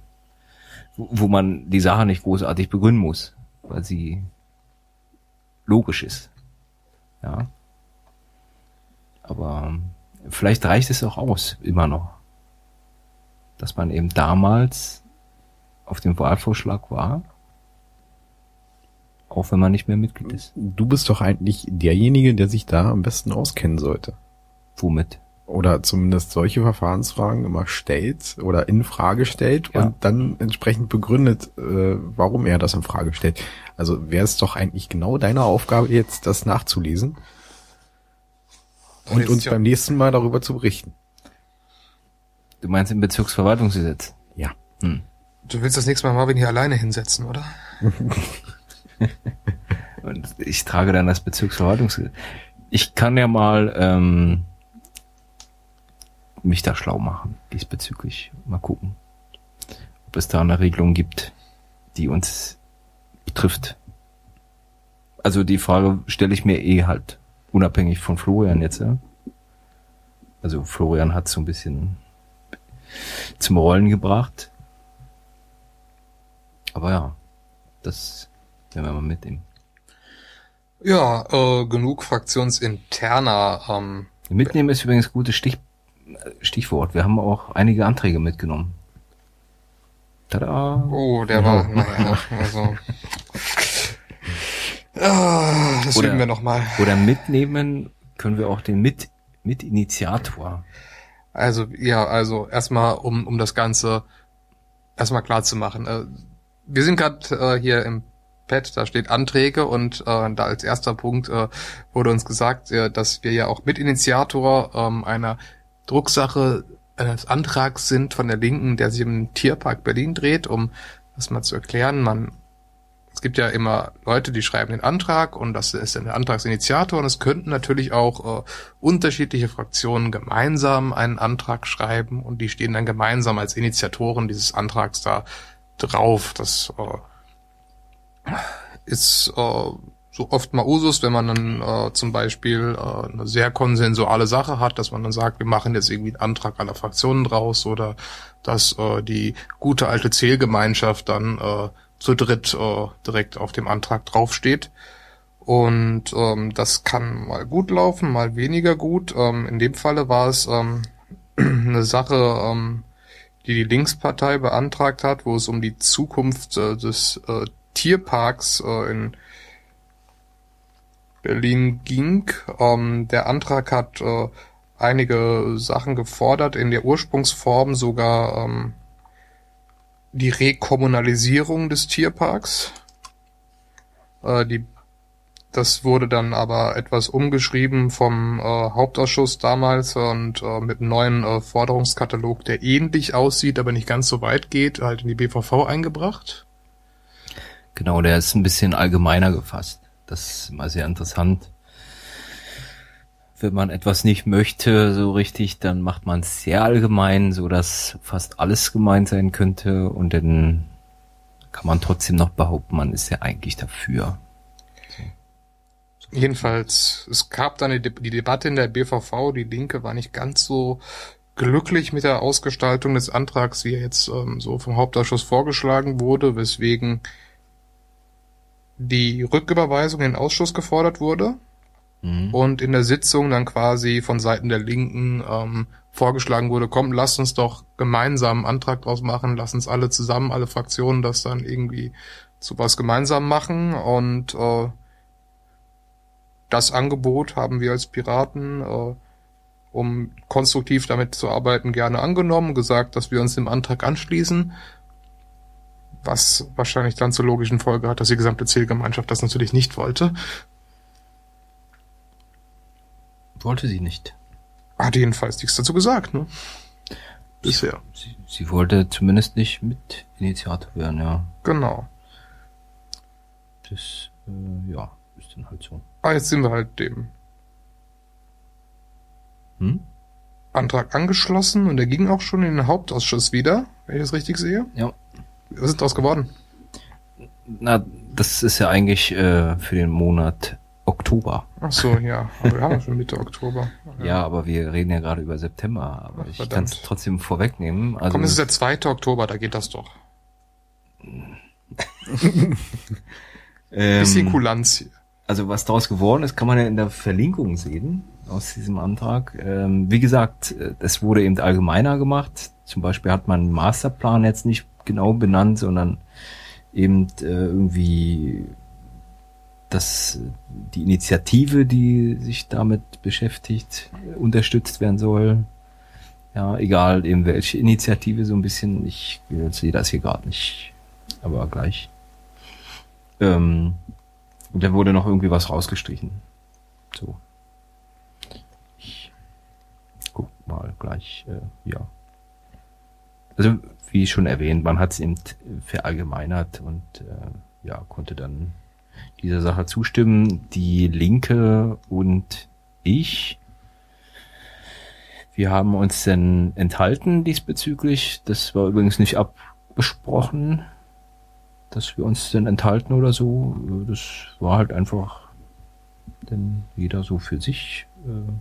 wo, wo man die Sache nicht großartig begründen muss, weil sie logisch ist, ja. Aber vielleicht reicht es auch aus, immer noch dass man eben damals auf dem Wahlvorschlag war, auch wenn man nicht mehr Mitglied ist. Du bist doch eigentlich derjenige, der sich da am besten auskennen sollte. Womit? Oder zumindest solche Verfahrensfragen immer stellt oder in Frage stellt Ja. und dann entsprechend begründet, äh, warum er das in Frage stellt. Also wäre es doch eigentlich genau deine Aufgabe jetzt, das nachzulesen und uns beim nächsten Mal darüber zu berichten. Du meinst im Bezirksverwaltungsgesetz? Ja. Hm. Du willst das nächste Mal Marvin hier alleine hinsetzen, oder? Und ich trage dann das Bezirksverwaltungsgesetz. Ich kann ja mal ähm, mich da schlau machen diesbezüglich. Mal gucken, ob es da eine Regelung gibt, die uns betrifft. Also die Frage stelle ich mir eh halt unabhängig von Florian jetzt. Ja? Also Florian hat so ein bisschen zum Rollen gebracht. Aber ja, das werden wir mal mitnehmen. Ja, äh, genug fraktionsinterner. Ähm, Mitnehmen ist übrigens ein gutes Stich, Stichwort. Wir haben auch einige Anträge mitgenommen. Tada! oh, der war, naja, also. Ah, das Oder- wir nochmal. Oder mitnehmen können wir auch den Mit Mitinitiator. Also, ja, also erstmal, um, um das Ganze erstmal klar zu machen. Äh, wir sind gerade äh, hier im Pad, da steht Anträge und äh, da als erster Punkt äh, wurde uns gesagt, äh, dass wir ja auch Mitinitiator ähm, einer Drucksache eines Antrags sind von der Linken, der sich im Tierpark Berlin dreht, um das mal zu erklären. Man es gibt ja immer Leute, die schreiben den Antrag und das ist dann der Antragsinitiator und es könnten natürlich auch äh, unterschiedliche Fraktionen gemeinsam einen Antrag schreiben und die stehen dann gemeinsam als Initiatoren dieses Antrags da drauf. Das äh, ist äh, so oft mal Usus, wenn man dann äh, zum Beispiel äh, eine sehr konsensuale Sache hat, dass man dann sagt, wir machen jetzt irgendwie einen Antrag aller Fraktionen draus oder dass äh, die gute alte Zählgemeinschaft dann äh, zu dritt äh, direkt auf dem Antrag draufsteht. Und ähm, das kann mal gut laufen, mal weniger gut. Ähm, in dem Falle war es ähm, eine Sache, ähm, die die Linkspartei beantragt hat, wo es um die Zukunft äh, des äh, Tierparks äh, in Berlin ging. Ähm, der Antrag hat äh, einige Sachen gefordert, in der Ursprungsform sogar ähm, die Rekommunalisierung des Tierparks. Äh, die, das wurde dann aber etwas umgeschrieben vom äh, Hauptausschuss damals und äh, mit einem neuen äh, Forderungskatalog, der ähnlich aussieht, aber nicht ganz so weit geht, halt in die BVV eingebracht. Genau, der ist ein bisschen allgemeiner gefasst. Das ist immer sehr interessant. Wenn man etwas nicht möchte, so richtig, dann macht man es sehr allgemein, so dass fast alles gemeint sein könnte und dann kann man trotzdem noch behaupten, man ist ja eigentlich dafür. Jedenfalls, es gab dann die, die Debatte in der BVV, die Linke war nicht ganz so glücklich mit der Ausgestaltung des Antrags, wie er jetzt ähm, so vom Hauptausschuss vorgeschlagen wurde, weswegen die Rücküberweisung in den Ausschuss gefordert wurde. Mhm. und in der Sitzung dann quasi von Seiten der Linken ähm, vorgeschlagen wurde, komm, lasst uns doch gemeinsam einen Antrag draus machen, lass uns alle zusammen, alle Fraktionen das dann irgendwie zu was gemeinsam machen und äh, das Angebot haben wir als Piraten, äh, um konstruktiv damit zu arbeiten, gerne angenommen, gesagt, dass wir uns dem Antrag anschließen, was wahrscheinlich dann zur logischen Folge hat, dass die gesamte Zielgemeinschaft das natürlich nicht wollte. Wollte sie nicht. Hat jedenfalls nichts dazu gesagt, ne? Bisher. Sie, sie wollte zumindest nicht mit Initiator werden, ja. Genau. Das, äh, ja, ist dann halt so. Aber jetzt sind wir halt dem Hm? Antrag angeschlossen und der ging auch schon in den Hauptausschuss wieder, wenn ich das richtig sehe. Ja. Was ist daraus geworden? Na, das ist ja eigentlich äh, für den Monat Oktober. Ach so, ja. Aber wir haben ja schon Mitte Oktober. Ja, aber wir reden ja gerade über September. Aber Ach, ich kann es trotzdem vorwegnehmen. Also, Komm, es ist der 2. Oktober, da geht das doch. ähm, Bisschen Kulanz hier. also was daraus geworden ist, kann man ja in der Verlinkung sehen aus diesem Antrag. Ähm, wie gesagt, äh, es wurde eben allgemeiner gemacht. Zum Beispiel hat man einen Masterplan jetzt nicht genau benannt, sondern eben äh, irgendwie dass die Initiative, die sich damit beschäftigt, unterstützt werden soll. Ja, egal eben welche Initiative so ein bisschen. Ich sehe das hier gerade nicht, aber gleich. Ähm, und dann wurde noch irgendwie was rausgestrichen. So. Ich guck mal gleich, äh, ja. Also, wie schon erwähnt, man hat es eben verallgemeinert und äh, ja, konnte dann dieser Sache zustimmen. Die Linke und ich, wir haben uns dann enthalten diesbezüglich. Das war übrigens nicht abgesprochen, dass wir uns dann enthalten oder so. Das war halt einfach denn jeder so für sich. äh,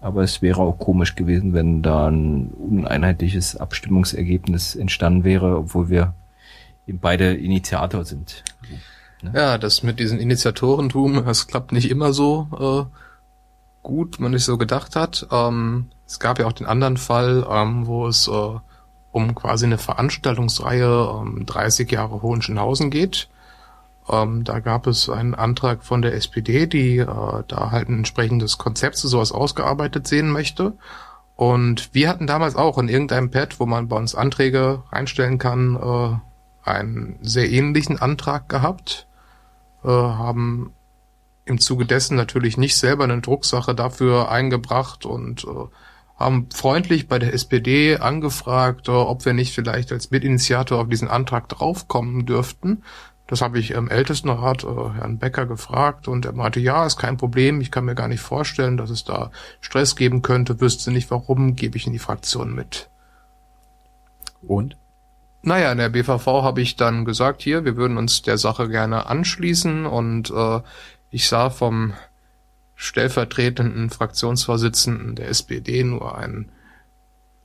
Aber es wäre auch komisch gewesen, wenn da ein uneinheitliches Abstimmungsergebnis entstanden wäre, obwohl wir eben beide Initiator sind. Ja, das mit diesem Initiatorentum, das klappt nicht immer so äh, gut, man nicht so gedacht hat. Ähm, es gab ja auch den anderen Fall, ähm, wo es äh, um quasi eine Veranstaltungsreihe ähm, 30 Jahre Hohenschönhausen geht. Ähm, da gab es einen Antrag von der SPD, die äh, da halt ein entsprechendes Konzept zu sowas ausgearbeitet sehen möchte. Und wir hatten damals auch in irgendeinem Pad, wo man bei uns Anträge reinstellen kann, äh, einen sehr ähnlichen Antrag gehabt, äh, haben im Zuge dessen natürlich nicht selber eine Drucksache dafür eingebracht und äh, haben freundlich bei der SPD angefragt, äh, ob wir nicht vielleicht als Mitinitiator auf diesen Antrag draufkommen dürften. Das habe ich im Ältestenrat, äh, Herrn Becker, gefragt und er meinte, ja, ist kein Problem, ich kann mir gar nicht vorstellen, dass es da Stress geben könnte, wüsste nicht warum, gebe ich in die Fraktion mit. Und? Naja, in der BVV habe ich dann gesagt, hier, wir würden uns der Sache gerne anschließen und äh, ich sah vom stellvertretenden Fraktionsvorsitzenden der SPD nur ein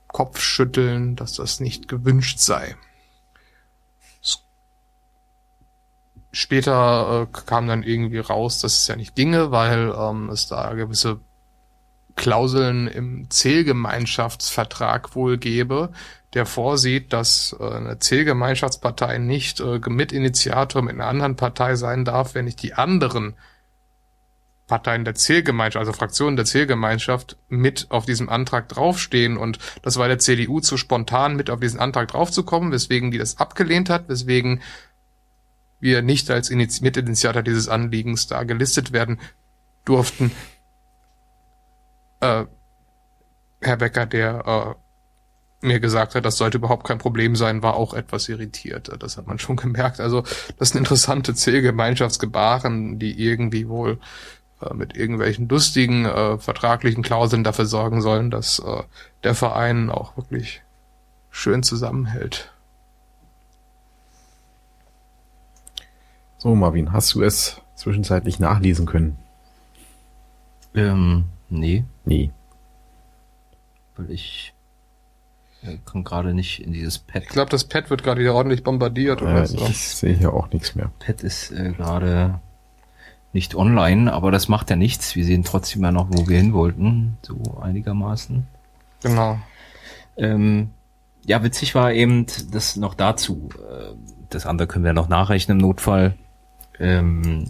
Kopfschütteln, dass das nicht gewünscht sei. Später äh, kam dann irgendwie raus, dass es ja nicht ginge, weil ähm, es da gewisse Klauseln im Zählgemeinschaftsvertrag wohl gäbe, der vorsieht, dass äh, eine Zählgemeinschaftspartei nicht äh, Mitinitiator mit einer anderen Partei sein darf, wenn nicht die anderen Parteien der Zählgemeinschaft, also Fraktionen der Zählgemeinschaft, mit auf diesem Antrag draufstehen. Und das war der CDU zu spontan, mit auf diesen Antrag draufzukommen, weswegen die das abgelehnt hat, weswegen wir nicht als Iniz- Mitinitiator dieses Anliegens da gelistet werden durften. Äh, Herr Becker, der äh, mir gesagt hat, das sollte überhaupt kein Problem sein, war auch etwas irritiert. Das hat man schon gemerkt. Also das sind interessante Zählgemeinschaftsgebaren, die irgendwie wohl äh, mit irgendwelchen lustigen äh, vertraglichen Klauseln dafür sorgen sollen, dass äh, der Verein auch wirklich schön zusammenhält. So, Marvin, hast du es zwischenzeitlich nachlesen können? Ähm, nee, Nee. weil ich kann gerade nicht in dieses Pad. Ich glaube, das Pad wird gerade wieder ordentlich bombardiert oder Äh, so. ich sehe hier auch nichts mehr. Pad ist äh, gerade nicht online, aber das macht ja nichts. Wir sehen trotzdem ja noch, wo wir hin wollten, so einigermaßen. Genau. Ähm, ja, witzig war eben das noch dazu. äh, Das andere können wir noch nachrechnen im Notfall. Ähm,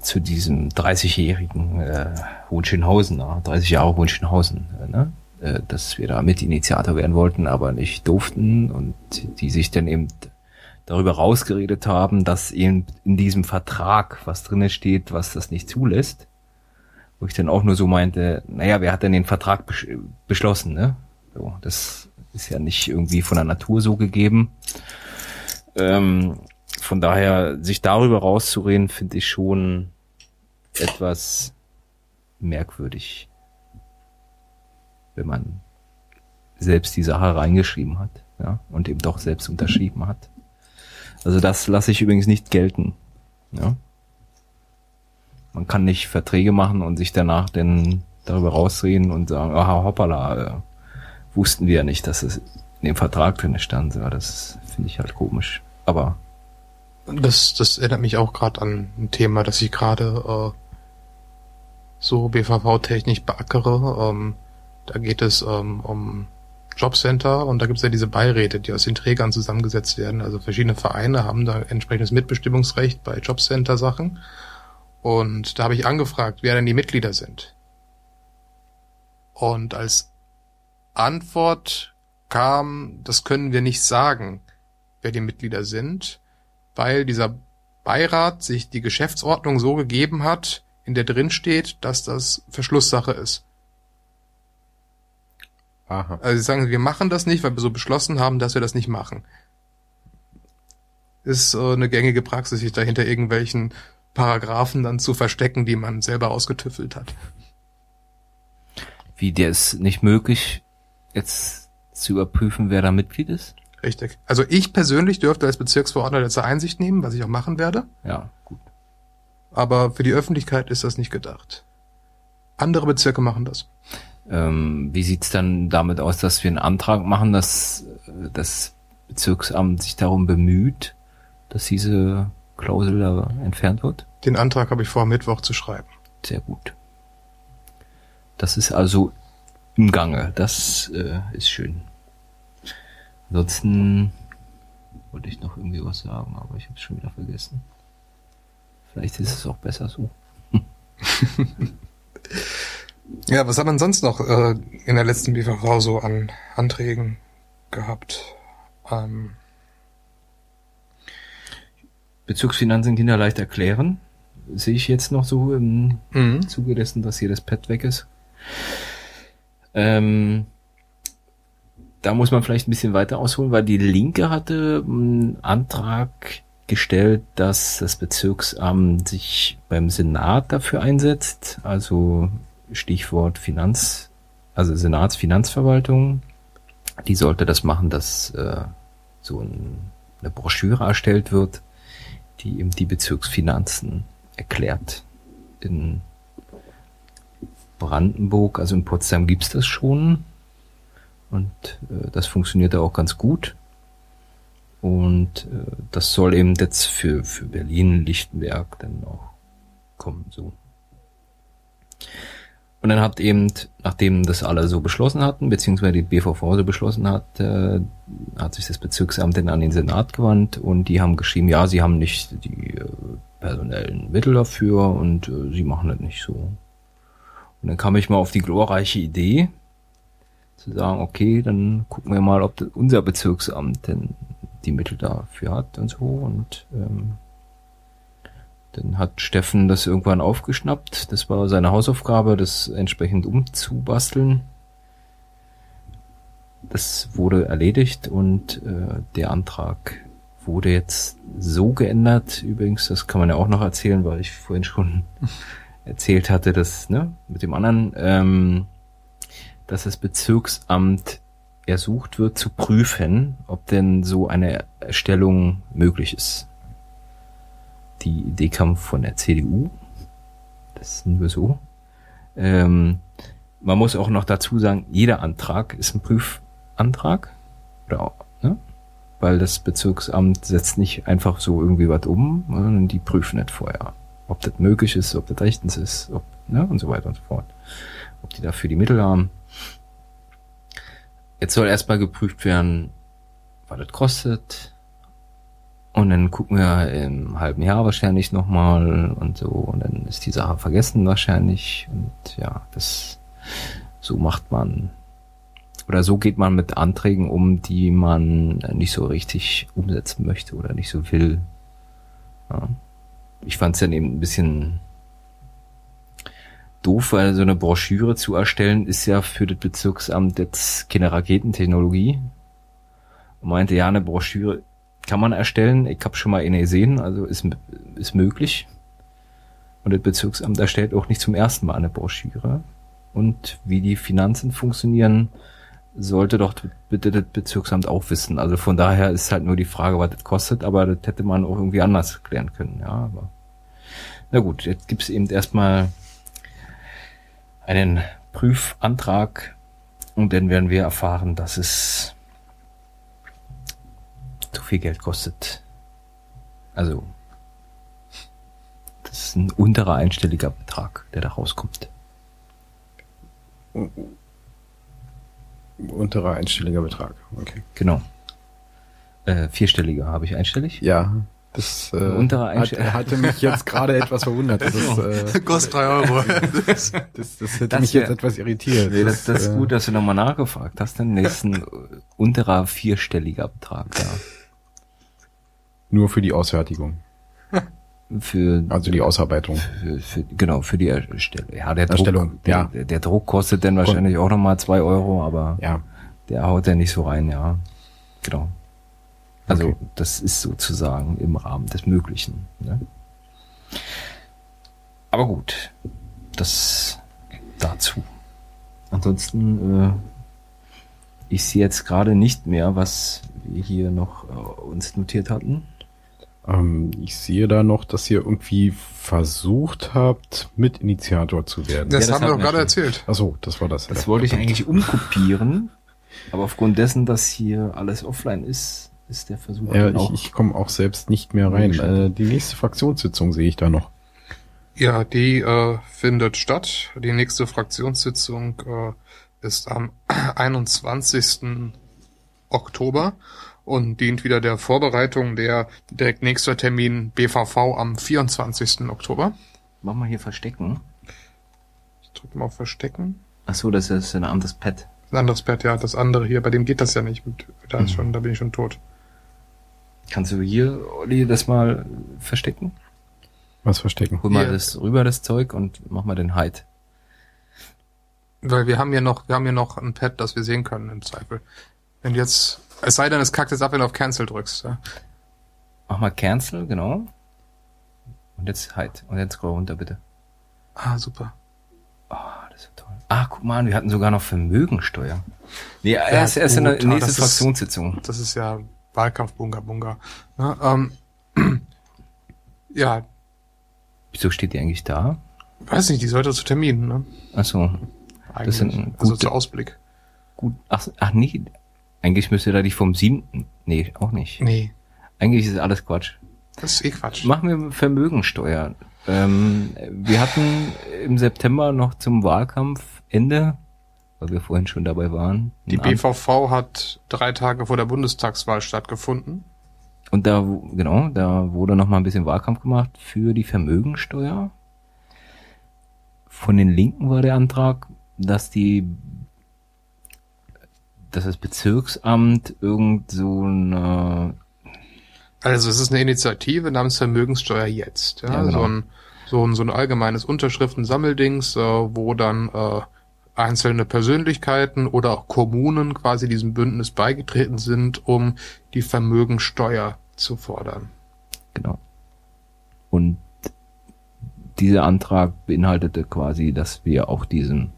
zu diesem 30-jährigen äh, Hohenschönhausen, ah, 30 Jahre Hohenschönhausen, äh, ne? Äh, dass wir da Mitinitiator werden wollten, aber nicht durften und die sich dann eben darüber rausgeredet haben, dass eben in diesem Vertrag was drinne steht, was das nicht zulässt. Wo ich dann auch nur so meinte, naja, wer hat denn den Vertrag besch beschlossen, ne? So, das ist ja nicht irgendwie von der Natur so gegeben. Ähm, von daher, sich darüber rauszureden, finde ich schon etwas merkwürdig. Wenn man selbst die Sache reingeschrieben hat, ja, und eben doch selbst unterschrieben hat. Also das lasse ich übrigens nicht gelten. Ja. Man kann nicht Verträge machen und sich danach dann darüber rausreden und sagen, aha, hoppala, äh, wussten wir ja nicht, dass es in dem Vertrag drin stand. Ja, das finde ich halt komisch. Aber Das, das erinnert mich auch gerade an ein Thema, das ich gerade äh, so BVV-technisch beackere. Ähm, da geht es ähm, um Jobcenter und da gibt es ja diese Beiräte, die aus den Trägern zusammengesetzt werden. Also verschiedene Vereine haben da entsprechendes Mitbestimmungsrecht bei Jobcenter-Sachen. Und da habe ich angefragt, wer denn die Mitglieder sind. Und als Antwort kam, das können wir nicht sagen, wer die Mitglieder sind, weil dieser Beirat sich die Geschäftsordnung so gegeben hat, in der drin steht, dass das Verschlusssache ist. Aha. Also sie sagen, wir machen das nicht, weil wir so beschlossen haben, dass wir das nicht machen. Ist äh, eine gängige Praxis, sich dahinter irgendwelchen Paragraphen dann zu verstecken, die man selber ausgetüffelt hat. wie der ist nicht möglich, jetzt zu überprüfen, wer da Mitglied ist? Richtig. Also ich persönlich dürfte als Bezirksverordneter zur Einsicht nehmen, was ich auch machen werde, Ja, gut. aber für die Öffentlichkeit ist das nicht gedacht. Andere Bezirke machen das. Ähm, wie sieht's dann damit aus, dass wir einen Antrag machen, dass das Bezirksamt sich darum bemüht, dass diese Klausel da entfernt wird? Den Antrag habe ich vor, Mittwoch zu schreiben. Sehr gut. Das ist also im Gange. Das äh, ist schön. Ansonsten wollte ich noch irgendwie was sagen, aber ich habe es schon wieder vergessen. Vielleicht ist es auch besser so. Ja, was hat man sonst noch äh, in der letzten BVV so an Anträgen gehabt? Ähm, Bezugsfinanzen Kinder leicht erklären. Sehe ich jetzt noch so im mhm. Zuge dessen, dass hier das Pad weg ist. Ähm, da muss man vielleicht ein bisschen weiter ausholen, weil die Linke hatte einen Antrag gestellt, dass das Bezirksamt sich beim Senat dafür einsetzt. Also Stichwort Finanz, also Senatsfinanzverwaltung. Die sollte das machen, dass äh, so ein, eine Broschüre erstellt wird, die eben die Bezirksfinanzen erklärt. In Brandenburg, also in Potsdam gibt's das schon. Und äh, das funktioniert auch ganz gut. Und äh, das soll eben jetzt für, für Berlin, Lichtenberg dann auch kommen, so. Und dann hat eben, nachdem das alle so beschlossen hatten, beziehungsweise die BVV so beschlossen hat, äh, hat sich das Bezirksamt dann an den Senat gewandt und die haben geschrieben, ja, sie haben nicht die äh, personellen Mittel dafür und äh, sie machen das nicht so. Und dann kam ich mal auf die glorreiche Idee, zu sagen, okay, dann gucken wir mal, ob unser Bezirksamt denn die Mittel dafür hat und so. Und ähm, dann hat Steffen das irgendwann aufgeschnappt. Das war seine Hausaufgabe, das entsprechend umzubasteln. Das wurde erledigt und äh, der Antrag wurde jetzt so geändert. Übrigens, das kann man ja auch noch erzählen, weil ich vorhin schon erzählt hatte, dass ne, mit dem anderen, ähm, dass das Bezirksamt ersucht wird zu prüfen, ob denn so eine Erstellung möglich ist. Die Idee kam von der CDU. Das ist nur so. Ähm, man muss auch noch dazu sagen, jeder Antrag ist ein Prüfantrag. Oder, ne? Weil das Bezirksamt setzt nicht einfach so irgendwie was um, sondern die prüfen nicht vorher, ob das möglich ist, ob das rechtens ist, ob, ne, und so weiter und so fort. Ob die dafür die Mittel haben. Jetzt soll erstmal geprüft werden, was das kostet. Und dann gucken wir im halben Jahr wahrscheinlich nochmal und so. Und dann ist die Sache vergessen wahrscheinlich. Und ja, das, so macht man, oder so geht man mit Anträgen um, die man nicht so richtig umsetzen möchte oder nicht so will. Ja. Ich fand es dann eben ein bisschen doof, weil so eine Broschüre zu erstellen ist ja für das Bezirksamt jetzt keine Raketentechnologie. Und meinte, ja, eine Broschüre kann man erstellen. Ich habe schon mal eine gesehen, also ist, ist möglich. Und das Bezirksamt erstellt auch nicht zum ersten Mal eine Broschüre. Und wie die Finanzen funktionieren, sollte doch bitte das Bezirksamt auch wissen. Also von daher ist halt nur die Frage, was das kostet, aber das hätte man auch irgendwie anders klären können, ja. Aber na gut, jetzt gibt's eben erstmal einen Prüfantrag und dann werden wir erfahren, dass es zu viel Geld kostet. Also das ist ein unterer einstelliger Betrag, der da rauskommt. Unterer einstelliger Betrag, okay. Genau. Äh, vierstelliger habe ich einstellig. Ja, das äh, Untere hat, hatte mich jetzt gerade etwas verwundert. Das, ist, äh, Kostet drei Euro. das, das hätte Das mich wär- jetzt etwas irritiert. Nee, das, das ist äh, gut, dass du nochmal nachgefragt hast. Dann ist ein unterer vierstelliger Betrag da. Nur für die Ausfertigung, Für, also die Ausarbeitung. für, für, genau, für die Erstellung. Ja, der Erstellung, Druck, der, ja. der, der Druck kostet dann wahrscheinlich auch nochmal zwei Euro, aber Ja, der haut ja nicht so rein, ja. Genau. Also, Okay. das ist sozusagen im Rahmen des Möglichen. Ne? Aber gut, das dazu. Ansonsten, äh, ich sehe jetzt gerade nicht mehr, was wir hier noch äh, uns notiert hatten. Ähm, ich sehe da noch, dass ihr irgendwie versucht habt, Mitinitiator zu werden. Das, das haben wir doch gerade erzählt. Ach so, das war das. Das ja. wollte ich eigentlich umkopieren, aber aufgrund dessen, dass hier alles offline ist, ist der Versuch Ja, ich, ich komme auch selbst nicht mehr rein. Äh, die nächste Fraktionssitzung sehe ich da noch. Ja, die äh, findet statt. Die nächste Fraktionssitzung äh, ist am 21. Oktober und dient wieder der Vorbereitung der direkt nächster Termin BVV am 24. Oktober. Mach mal hier verstecken. Ich drücke mal auf Verstecken. Ach so, das ist ein anderes Pad. Ein anderes Pad, ja, das andere hier, bei dem geht das ja nicht. Mit, da ist Mhm. schon, da bin ich schon tot. Kannst du hier, Olli, das mal verstecken? Was verstecken? Hol mal Hier. das rüber, das Zeug, und mach mal den Hide. Weil wir haben hier noch, wir haben hier noch ein Pad, das wir sehen können im Zweifel. Wenn du jetzt, es sei denn, es kackt jetzt ab, wenn du auf Cancel drückst. Ja. Mach mal Cancel, genau. Und jetzt Hide. Und jetzt scroll runter, bitte. Ah, super. Oh, das ist toll. Ah, guck mal, an, wir hatten sogar noch Vermögensteuer. Nee, erst, erst in der ah, nächsten das ist- Fraktionssitzung. Das ist ja Wahlkampf Bunga Bunga. Ja, ähm, ja, Wieso steht die eigentlich da? weiß nicht, die sollte zu Terminen, ne? Ach so, Eigentlich. sind also gute- zu Ausblick. gut. Ach, ach nee, eigentlich müsste da die vom siebten. Nee, auch nicht. Nee, Eigentlich ist alles Quatsch. das ist eh Quatsch. Machen wir Vermögensteuer. Ähm, wir hatten im September noch zum Wahlkampfende, weil wir vorhin schon dabei waren. Die BVV hat drei Tage vor der Bundestagswahl stattgefunden. Und da, genau, da wurde noch mal ein bisschen Wahlkampf gemacht für die Vermögensteuer. Von den Linken war der Antrag, dass die, dass das Bezirksamt irgend so eine, Also es ist eine Initiative namens Vermögenssteuer jetzt. Ja, Ja, genau. so, ein, so, ein, so ein allgemeines Unterschriftensammeldings, äh, wo dann äh, einzelne Persönlichkeiten oder auch Kommunen quasi diesem Bündnis beigetreten sind, um die Vermögensteuer zu fordern. genau. Und dieser Antrag beinhaltete quasi, dass wir auch diesem,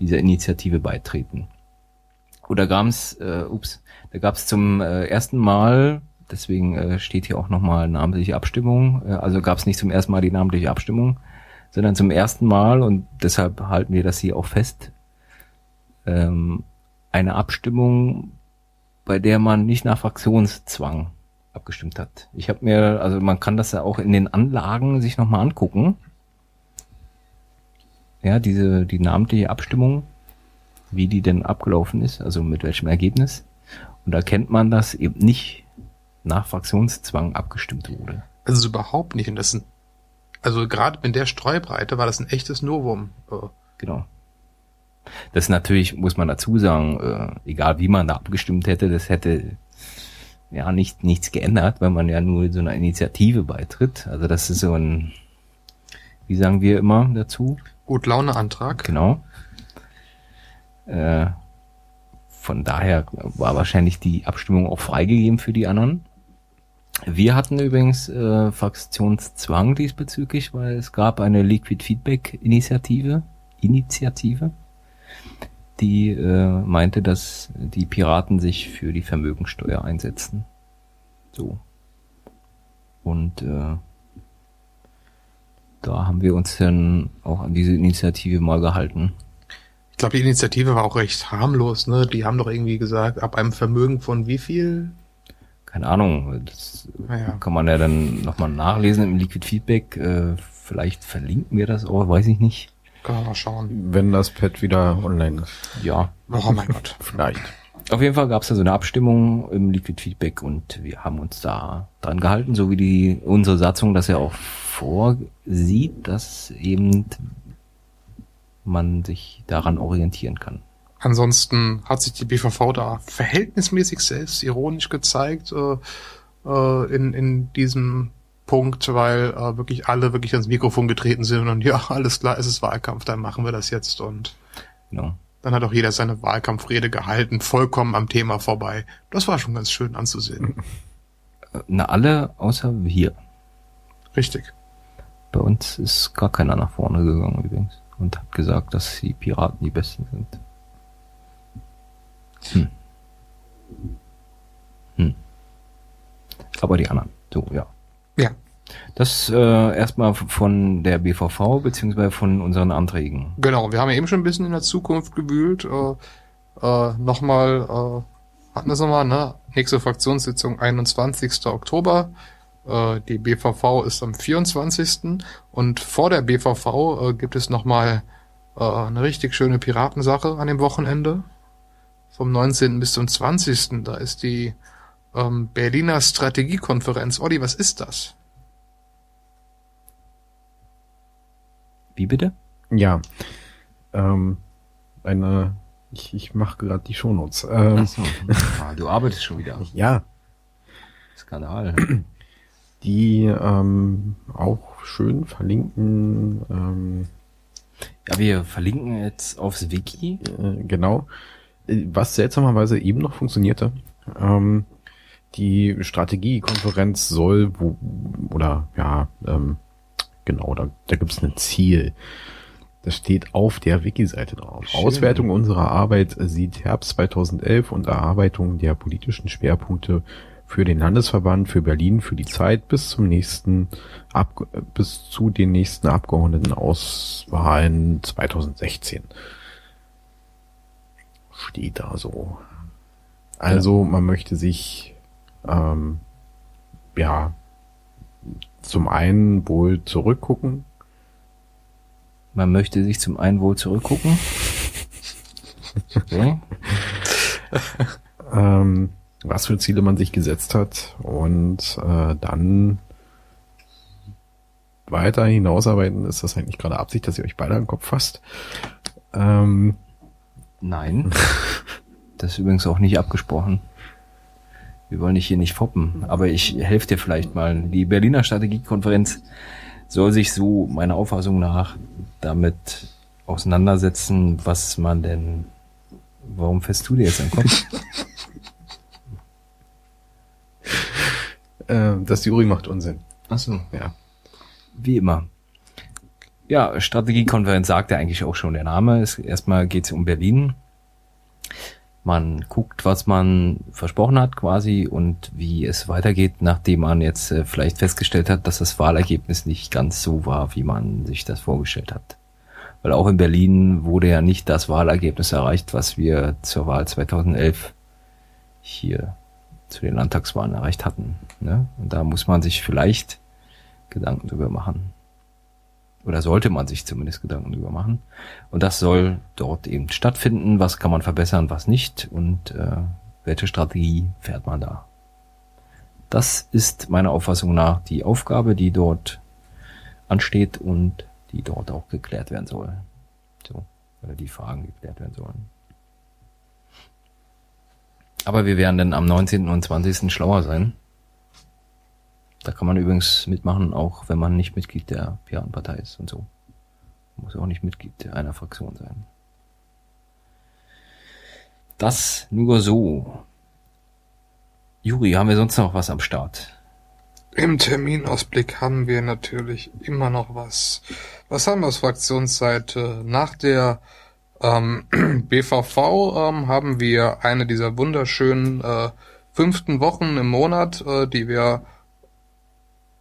dieser Initiative beitreten. Oder gab's, äh, ups, da gab's zum äh, ersten Mal, deswegen äh, steht hier auch nochmal namentliche Abstimmung, äh, also gab's nicht zum ersten Mal die namentliche Abstimmung, sondern zum ersten Mal, und deshalb halten wir das hier auch fest, ähm, eine Abstimmung, bei der man nicht nach Fraktionszwang abgestimmt hat. Ich habe mir, also man kann das ja auch in den Anlagen sich nochmal angucken. Ja, diese, die namentliche Abstimmung, wie die denn abgelaufen ist, also mit welchem Ergebnis. Und da kennt man, dass eben nicht nach Fraktionszwang abgestimmt wurde. Also überhaupt nicht. Und das sind, also gerade mit der Streubreite war das ein echtes Novum. Äh, Genau. Das natürlich, muss man dazu sagen, äh, egal wie man da abgestimmt hätte, das hätte ja nicht nichts geändert, weil man ja nur so einer Initiative beitritt. Also das ist so ein, wie sagen wir immer dazu? Gut Laune-Antrag. Genau. Äh, von daher war wahrscheinlich die Abstimmung auch freigegeben für die anderen. Wir hatten übrigens äh, Fraktionszwang diesbezüglich, weil es gab eine Liquid Feedback Initiative, Initiative, die äh, meinte, dass die Piraten sich für die Vermögensteuer einsetzen. So. Und äh, da haben wir uns dann auch an diese Initiative mal gehalten. Ich glaube, die Initiative war auch recht harmlos. Ne? Die haben doch irgendwie gesagt, ab einem Vermögen von wie viel? Keine Ahnung, das Naja. kann man ja dann nochmal nachlesen im Liquid Feedback. Äh, vielleicht verlinken wir das auch, weiß ich nicht. Können wir mal schauen. Wenn das Pad wieder online ist. Ja, Oh mein Gott. Vielleicht. Auf jeden Fall gab es da so eine Abstimmung im Liquid Feedback und wir haben uns da dran gehalten, so wie die unsere Satzung das ja auch vorsieht, dass eben man sich daran orientieren kann. Ansonsten hat sich die BVV da verhältnismäßig selbstironisch gezeigt äh, äh, in, in diesem Punkt, weil äh, wirklich alle wirklich ans Mikrofon getreten sind und ja, alles klar, es ist Wahlkampf, dann machen wir das jetzt und Genau. dann hat auch jeder seine Wahlkampfrede gehalten, vollkommen am Thema vorbei. Das war schon ganz schön anzusehen. Na, alle außer wir. Richtig. Bei uns ist gar keiner nach vorne gegangen übrigens und hat gesagt, dass die Piraten die Besten sind. Hm. Hm. Aber die anderen, so, ja. Ja. Das äh, erstmal von der BVV beziehungsweise von unseren Anträgen. Genau, wir haben ja eben schon ein bisschen in der Zukunft gewühlt. Äh, äh, nochmal, äh, hatten wir es nochmal, ne? Nächste Fraktionssitzung 21. Oktober. Äh, die BVV ist am 24. Und vor der BVV äh, gibt es nochmal äh, eine richtig schöne Piratensache an dem Wochenende. Vom 19. bis zum 20. Da ist die ähm, Berliner Strategiekonferenz. Olli, was ist das? Wie bitte? Ja. Ähm, eine, ich, ich mache gerade die Shownotes. Ähm. Ah, du arbeitest schon wieder. ja, Skandal. Die ähm, auch schön verlinken, ähm, Ja, wir verlinken jetzt aufs Wiki. äh, genau, Äh, was seltsamerweise eben noch funktionierte. Ähm, die Strategiekonferenz soll, wo, oder ja, ähm, genau, da, da gibt es ein Ziel. Das steht auf der Wiki-Seite drauf. Schön. Auswertung unserer Arbeit sieht Herbst 2011 und Erarbeitung der politischen Schwerpunkte für den Landesverband für Berlin für die Zeit bis zum nächsten Ab bis zu den nächsten Abgeordnetenauswahlen 2016. Steht da so. Also man möchte sich ähm, ja zum einen wohl zurückgucken. Man möchte sich zum einen wohl zurückgucken. Okay. ähm, was für Ziele man sich gesetzt hat und äh, dann weiter hinausarbeiten. Ist das eigentlich gerade Absicht, dass ihr euch beide den Kopf fasst? Ähm, Nein. Das ist übrigens auch nicht abgesprochen. Wir wollen dich hier nicht foppen, aber ich helfe dir vielleicht mal. Die Berliner Strategiekonferenz soll sich so meiner Auffassung nach damit auseinandersetzen, was man denn. Warum fährst du dir jetzt am Kopf? äh, das Jury macht Unsinn. Achso. Ja. Wie immer. Ja, Strategiekonferenz sagt ja eigentlich auch schon der Name. Es, erstmal geht es um Berlin. Man guckt, was man versprochen hat quasi und wie es weitergeht, nachdem man jetzt äh, vielleicht festgestellt hat, dass das Wahlergebnis nicht ganz so war, wie man sich das vorgestellt hat. Weil auch in Berlin wurde ja nicht das Wahlergebnis erreicht, was wir zur Wahl 2011 hier zu den Landtagswahlen erreicht hatten. Ne? Und da muss man sich vielleicht Gedanken drüber machen. Oder sollte man sich zumindest Gedanken drüber machen. Und das soll dort eben stattfinden. Was kann man verbessern, was nicht? Und äh, welche Strategie fährt man da? Das ist meiner Auffassung nach die Aufgabe, die dort ansteht und die dort auch geklärt werden soll. So, oder die Fragen geklärt werden sollen. Aber wir werden dann am 19. und 20. schlauer sein. Da kann man übrigens mitmachen, auch wenn man nicht Mitglied der Piratenpartei ist und so. Muss auch nicht Mitglied einer Fraktion sein. Das nur so. Juri, haben wir sonst noch was am Start? Im Terminausblick haben wir natürlich immer noch was. Was haben wir aus Fraktionsseite? Nach der ähm, BVV ähm, haben wir eine dieser wunderschönen äh, fünften Wochen im Monat, äh, die wir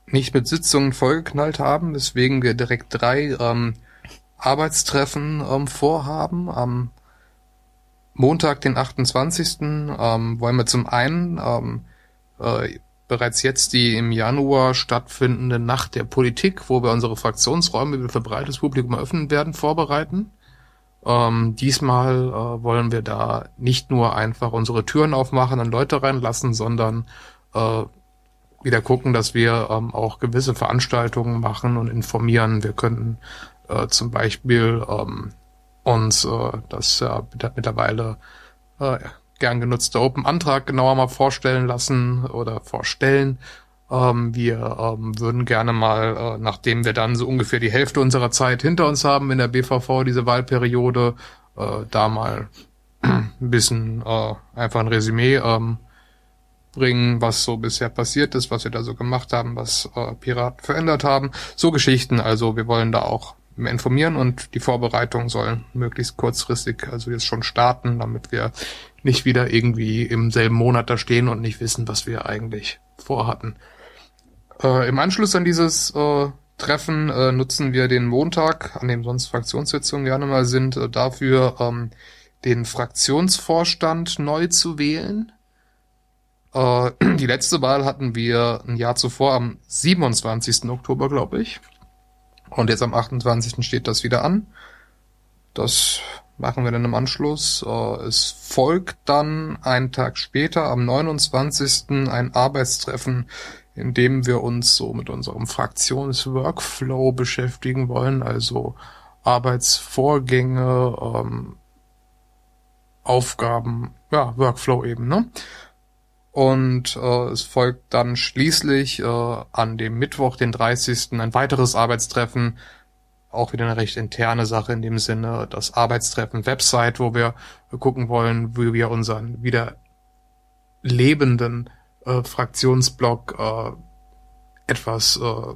nicht mit Sitzungen vollgeknallt haben, weswegen wir direkt drei ähm, Arbeitstreffen ähm, vorhaben. Am Montag, den 28. Ähm, wollen wir zum einen ähm, äh, bereits jetzt die im Januar stattfindende Nacht der Politik, wo wir unsere Fraktionsräume für breites Publikum eröffnen werden, vorbereiten. Ähm, diesmal äh, wollen wir da nicht nur einfach unsere Türen aufmachen und Leute reinlassen, sondern äh, wieder gucken, dass wir ähm, auch gewisse Veranstaltungen machen und informieren. Wir könnten äh, zum Beispiel ähm, uns äh, das äh, mittlerweile äh, gern genutzte Open-Antrag genauer mal vorstellen lassen oder vorstellen. Ähm, wir ähm, würden gerne mal, äh, nachdem wir dann so ungefähr die Hälfte unserer Zeit hinter uns haben in der BVV, diese Wahlperiode, äh, da mal ein bisschen äh, einfach ein Resümee ähm, bringen, was so bisher passiert ist, was wir da so gemacht haben, was äh, Piraten verändert haben. So Geschichten, also wir wollen da auch informieren und die Vorbereitungen sollen möglichst kurzfristig, also jetzt schon starten, damit wir nicht wieder irgendwie im selben Monat da stehen und nicht wissen, was wir eigentlich vorhatten. Äh, Im Anschluss an dieses äh, Treffen äh, nutzen wir den Montag, an dem sonst Fraktionssitzungen gerne mal sind, äh, dafür ähm, den Fraktionsvorstand neu zu wählen. Äh, die letzte Wahl hatten wir ein Jahr zuvor am 27. Oktober, glaube ich. Und jetzt am 28. steht das wieder an. Das machen wir dann im Anschluss. Äh, es folgt dann einen Tag später, am 29. ein Arbeitstreffen, in dem wir uns so mit unserem Fraktionsworkflow beschäftigen wollen, also Arbeitsvorgänge, ähm, Aufgaben, ja, Workflow eben, ne? Und äh, es folgt dann schließlich äh, an dem Mittwoch, den 30. ein weiteres Arbeitstreffen, auch wieder eine recht interne Sache in dem Sinne, das Arbeitstreffen Website, wo wir gucken wollen, wie wir unseren wieder lebenden äh, Fraktionsblock äh, etwas äh,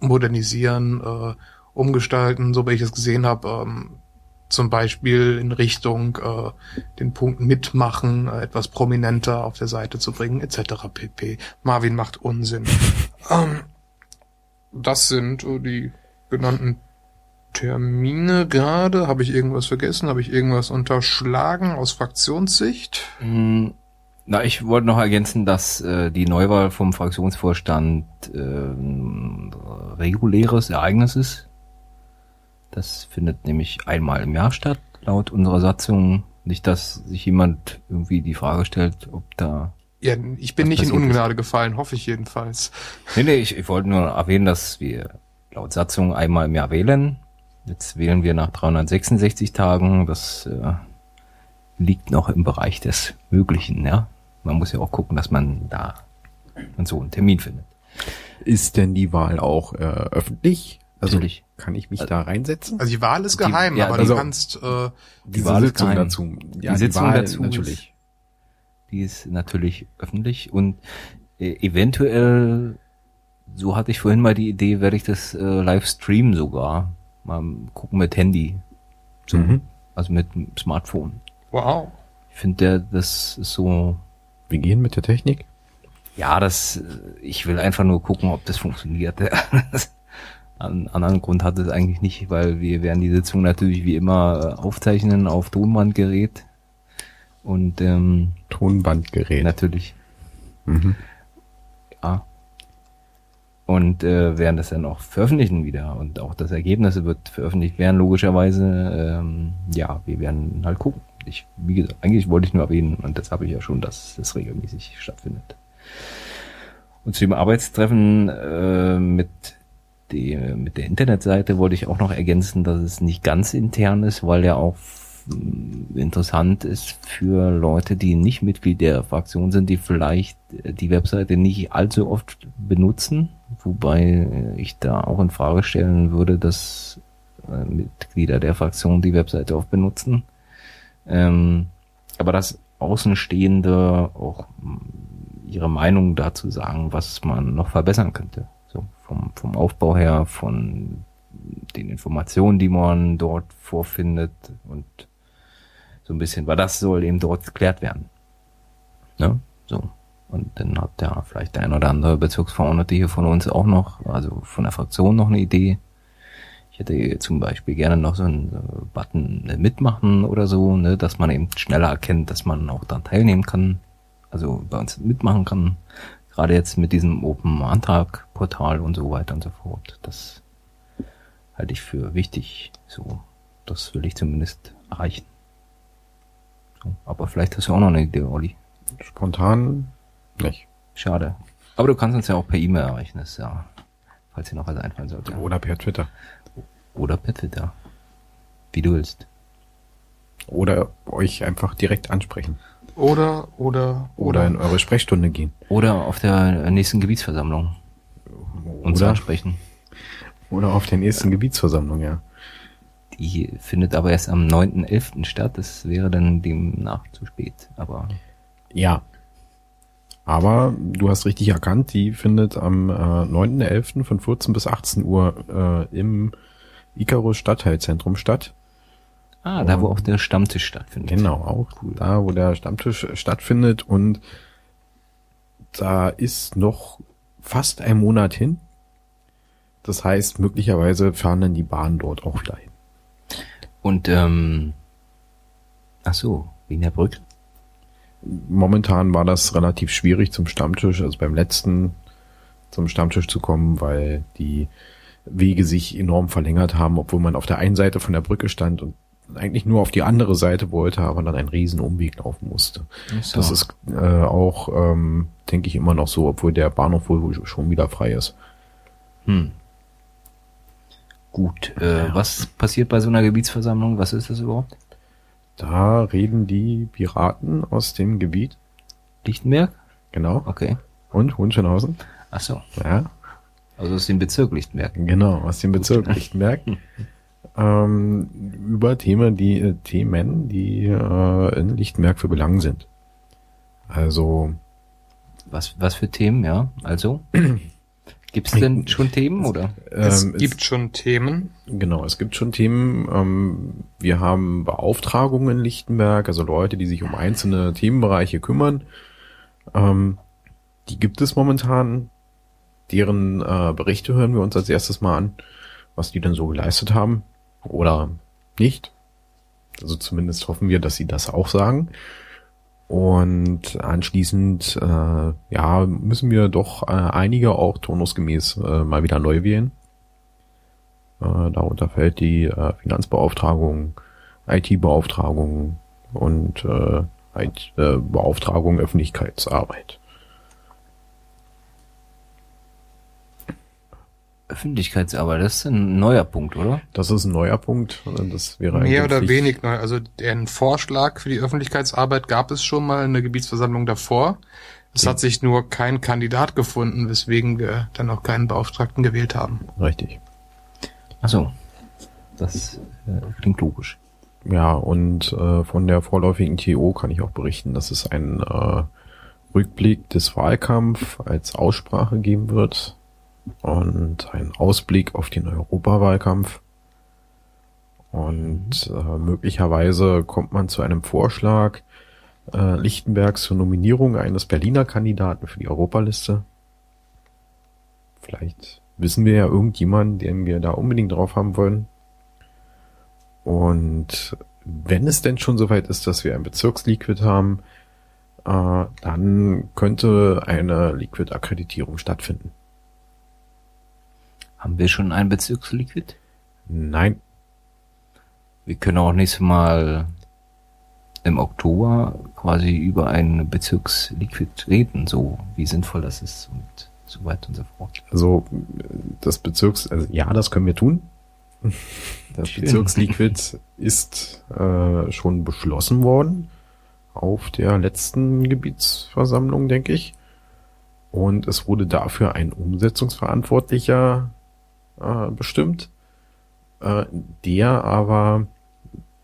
modernisieren, äh, umgestalten, so wie ich es gesehen habe, ähm, zum Beispiel in Richtung äh, den Punkt mitmachen, äh, etwas prominenter auf der Seite zu bringen, etc. pp. Marvin macht Unsinn. ähm, das sind äh, die genannten Termine gerade. Habe ich irgendwas vergessen? Habe ich irgendwas unterschlagen aus Fraktionssicht? Mm, Na, ich wollte noch ergänzen, dass äh, die Neuwahl vom Fraktionsvorstand äh, ein reguläres Ereignis ist. Das findet nämlich einmal im Jahr statt, laut unserer Satzung. Nicht, dass sich jemand irgendwie die Frage stellt, ob da. Ja, ich bin nicht in passiert ist. Ungnade gefallen, hoffe ich jedenfalls. Nee, nee, ich, ich wollte nur erwähnen, dass wir laut Satzung einmal im Jahr wählen. Jetzt wählen wir nach 366 Tagen. Das äh, liegt noch im Bereich des Möglichen, ja. Man muss ja auch gucken, dass man da und so einen Termin findet. Ist denn die Wahl auch äh, öffentlich? Also Natürlich. kann ich mich da reinsetzen? Also die Wahl ist Die- geheim, ja, aber also- du kannst äh, Diese Wahl Sitzung geheim. dazu. Ja, Die Sitzung Wahl dazu natürlich. Die ist natürlich öffentlich und äh, eventuell, so hatte ich vorhin mal die Idee, werde ich das äh, live streamen sogar. Mal gucken mit Handy. So, Mhm. Also mit dem Smartphone. Wow. Ich finde, das ist so, Wir gehen mit der Technik. ja, das, äh, ich will einfach nur gucken, ob das funktioniert. Einen anderen Grund hat es eigentlich nicht, weil wir werden die Sitzung natürlich wie immer äh, aufzeichnen auf Tonbandgerät. Und ähm, Tonbandgerät. natürlich Mhm. Ja. Und äh, werden das dann auch veröffentlichen wieder. Und auch das Ergebnis wird veröffentlicht werden, logischerweise. Ähm, ja, wir werden halt gucken. Ich, wie gesagt, eigentlich wollte ich nur erwähnen, und das habe ich ja schon, dass das regelmäßig stattfindet. Und zu dem Arbeitstreffen äh, mit, die, mit der Internetseite wollte ich auch noch ergänzen, dass es nicht ganz intern ist, weil ja auch mh, interessant ist für Leute, die nicht Mitglied der Fraktion sind, die vielleicht äh, die Webseite nicht allzu oft benutzen, wobei äh, ich da auch in Frage stellen würde, dass äh, Mitglieder der Fraktion die Webseite oft benutzen. Ähm, aber dass Außenstehende auch mh, ihre Meinung dazu sagen, was man noch verbessern könnte. So vom, vom Aufbau her, von den Informationen, die man dort vorfindet und so ein bisschen, weil das soll eben dort geklärt werden. Ne? So. Und dann hat ja vielleicht der ein oder andere Bezirksverordnete hier von uns auch noch, also von der Fraktion noch eine Idee. Hätte zum Beispiel gerne noch so einen Button äh, mitmachen oder so, ne, dass man eben schneller erkennt, dass man auch daran teilnehmen kann. Also bei uns mitmachen kann. Gerade jetzt mit diesem Open Antrag Portal und so weiter und so fort. Das halte ich für wichtig. So, das will ich zumindest erreichen. So, aber vielleicht hast du auch noch eine Idee, Olli. Spontan nicht. Schade. Aber du kannst uns ja auch per E-Mail erreichen, das ist ja, falls dir noch was einfallen sollte. Oder per Twitter. Oder per Twitter. Wie du willst. Oder euch einfach direkt ansprechen. Oder, oder, Oder in eure Sprechstunde gehen. Oder auf der nächsten Gebietsversammlung uns Oder, ansprechen. oder auf der nächsten Gebietsversammlung, ja. Die findet aber erst am 9.11. statt. Das wäre dann demnach zu spät. Aber Ja. Aber du hast richtig erkannt, die findet am äh, 9.11. von 14 bis 18 Uhr äh, im Icarus Stadtteilzentrum statt. ah, da wo auch der Stammtisch stattfindet. Genau, auch da, wo der Stammtisch stattfindet und da ist noch fast ein Monat hin. Das heißt, möglicherweise fahren dann die Bahnen dort auch wieder hin. Und ähm, ach so, wegen der Brücke. Momentan war das relativ schwierig zum Stammtisch, also beim letzten zum Stammtisch zu kommen, weil die Wege sich enorm verlängert haben, obwohl man auf der einen Seite von der Brücke stand und eigentlich nur auf die andere Seite wollte, aber dann einen riesen Umweg laufen musste. So. Das ist äh, auch, ähm, denke ich, immer noch so, obwohl der Bahnhof wohl schon wieder frei ist. Hm. Gut, äh, was passiert bei so einer Gebietsversammlung? Was ist das überhaupt? Da reden die Piraten aus dem Gebiet, Lichtenberg? genau, Okay. und Hohenschönhausen, Ach so, ja, also aus dem Bezirk Lichtenberg. genau, aus dem Bezirk Lichtenberg, ähm, über Themen, die äh, Themen, die äh, in Lichtenberg für Belang sind. Also Was, was für Themen, ja? Also? Gibt's denn schon Themen oder? Es ähm, gibt schon Themen. Genau, es gibt schon Themen. Ähm, wir haben Beauftragungen in Lichtenberg, also Leute, die sich um einzelne Themenbereiche kümmern. Ähm, die gibt es momentan. Deren äh, Berichte hören wir uns als erstes mal an, was die denn so geleistet haben oder nicht. Also zumindest hoffen wir, dass sie das auch sagen. Und anschließend, äh, ja, müssen wir doch äh, einige auch turnusgemäß äh, mal wieder neu wählen. Äh, darunter fällt die äh, Finanzbeauftragung, IT-Beauftragung und äh, IT, äh, Beauftragung Öffentlichkeitsarbeit. Öffentlichkeitsarbeit, das ist ein neuer Punkt, oder? Das ist ein neuer Punkt. Das wäre Mehr oder wenig neu. Also den Vorschlag für die Öffentlichkeitsarbeit gab es schon mal in der Gebietsversammlung davor. Es hat sich nur kein Kandidat gefunden, weswegen wir dann auch keinen Beauftragten gewählt haben. Richtig. Ach so. Das äh, klingt logisch. Ja, und äh, von der vorläufigen TO kann ich auch berichten, dass es einen äh, Rückblick des Wahlkampf als Aussprache geben wird und einen Ausblick auf den Europawahlkampf. Und äh, möglicherweise kommt man zu einem Vorschlag äh, Lichtenbergs zur Nominierung eines Berliner Kandidaten für die Europaliste. Vielleicht wissen wir ja irgendjemanden, den wir da unbedingt drauf haben wollen. Und wenn es denn schon soweit ist, dass wir ein Bezirksliquid haben, äh, dann könnte eine Liquid-Akkreditierung stattfinden. Haben wir schon ein Bezirksliquid? Nein, Wir können auch nächstes Mal im Oktober quasi über ein Bezirksliquid reden, so wie sinnvoll das ist und so weiter und so fort. also das Bezirks, also ja, das können wir tun. Das Schön. Bezirksliquid ist äh, schon beschlossen worden auf der letzten Gebietsversammlung, denke ich. Und es wurde dafür ein Umsetzungsverantwortlicher äh, bestimmt, äh, der aber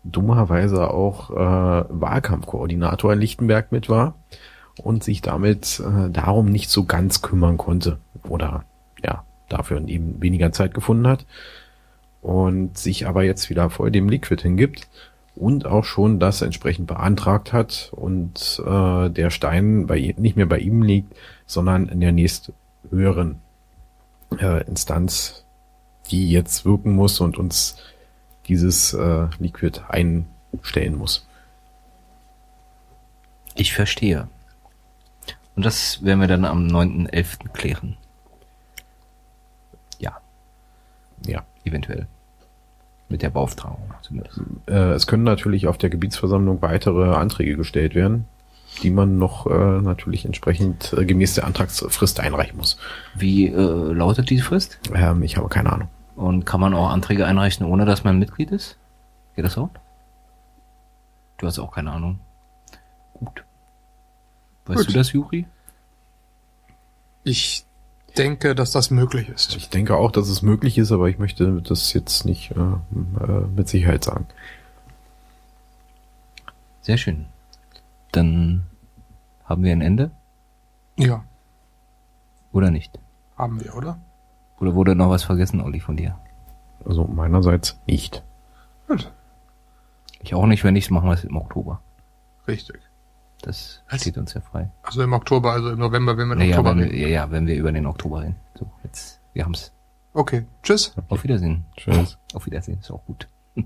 dummerweise auch äh, Wahlkampfkoordinator in Lichtenberg mit war und sich damit äh, darum nicht so ganz kümmern konnte oder ja, dafür eben weniger Zeit gefunden hat und sich aber jetzt wieder voll dem Liquid hingibt und auch schon das entsprechend beantragt hat und äh, der Stein bei, nicht mehr bei ihm liegt, sondern in der nächst höheren äh, Instanz, die jetzt wirken muss und uns dieses äh, Liquid einstellen muss. Ich verstehe. Und das werden wir dann am 9.11. klären. Ja, Ja. eventuell. Mit der Beauftragung zumindest. Äh, es können natürlich auf der Gebietsversammlung weitere Anträge gestellt werden, die man noch äh, natürlich entsprechend äh, gemäß der Antragsfrist einreichen muss. Wie äh, lautet diese Frist? Ähm, ich habe keine Ahnung. Und kann man auch Anträge einreichen, ohne dass man Mitglied ist? Geht das auch? Du hast auch keine Ahnung. Gut. Weißt Gut. du das, Juri? Ich denke, dass das möglich ist. Ich denke auch, dass es möglich ist, aber ich möchte das jetzt nicht äh, äh, mit Sicherheit sagen. Sehr schön. Dann haben wir ein Ende Ja, oder nicht? haben wir, oder? Oder wurde noch was vergessen, Olli, von dir? Also meinerseits nicht. Gut, Ich auch nicht, wenn nicht, machen wir es im Oktober. richtig. Das Was? steht uns ja frei. Also im Oktober, also im November, wenn wir im Naja, Oktober wenn reden. ja, ja, wenn wir über den Oktober reden. So, jetzt, wir haben's. Okay, tschüss. Auf Wiedersehen. Tschüss. Auf Wiedersehen, ist auch gut.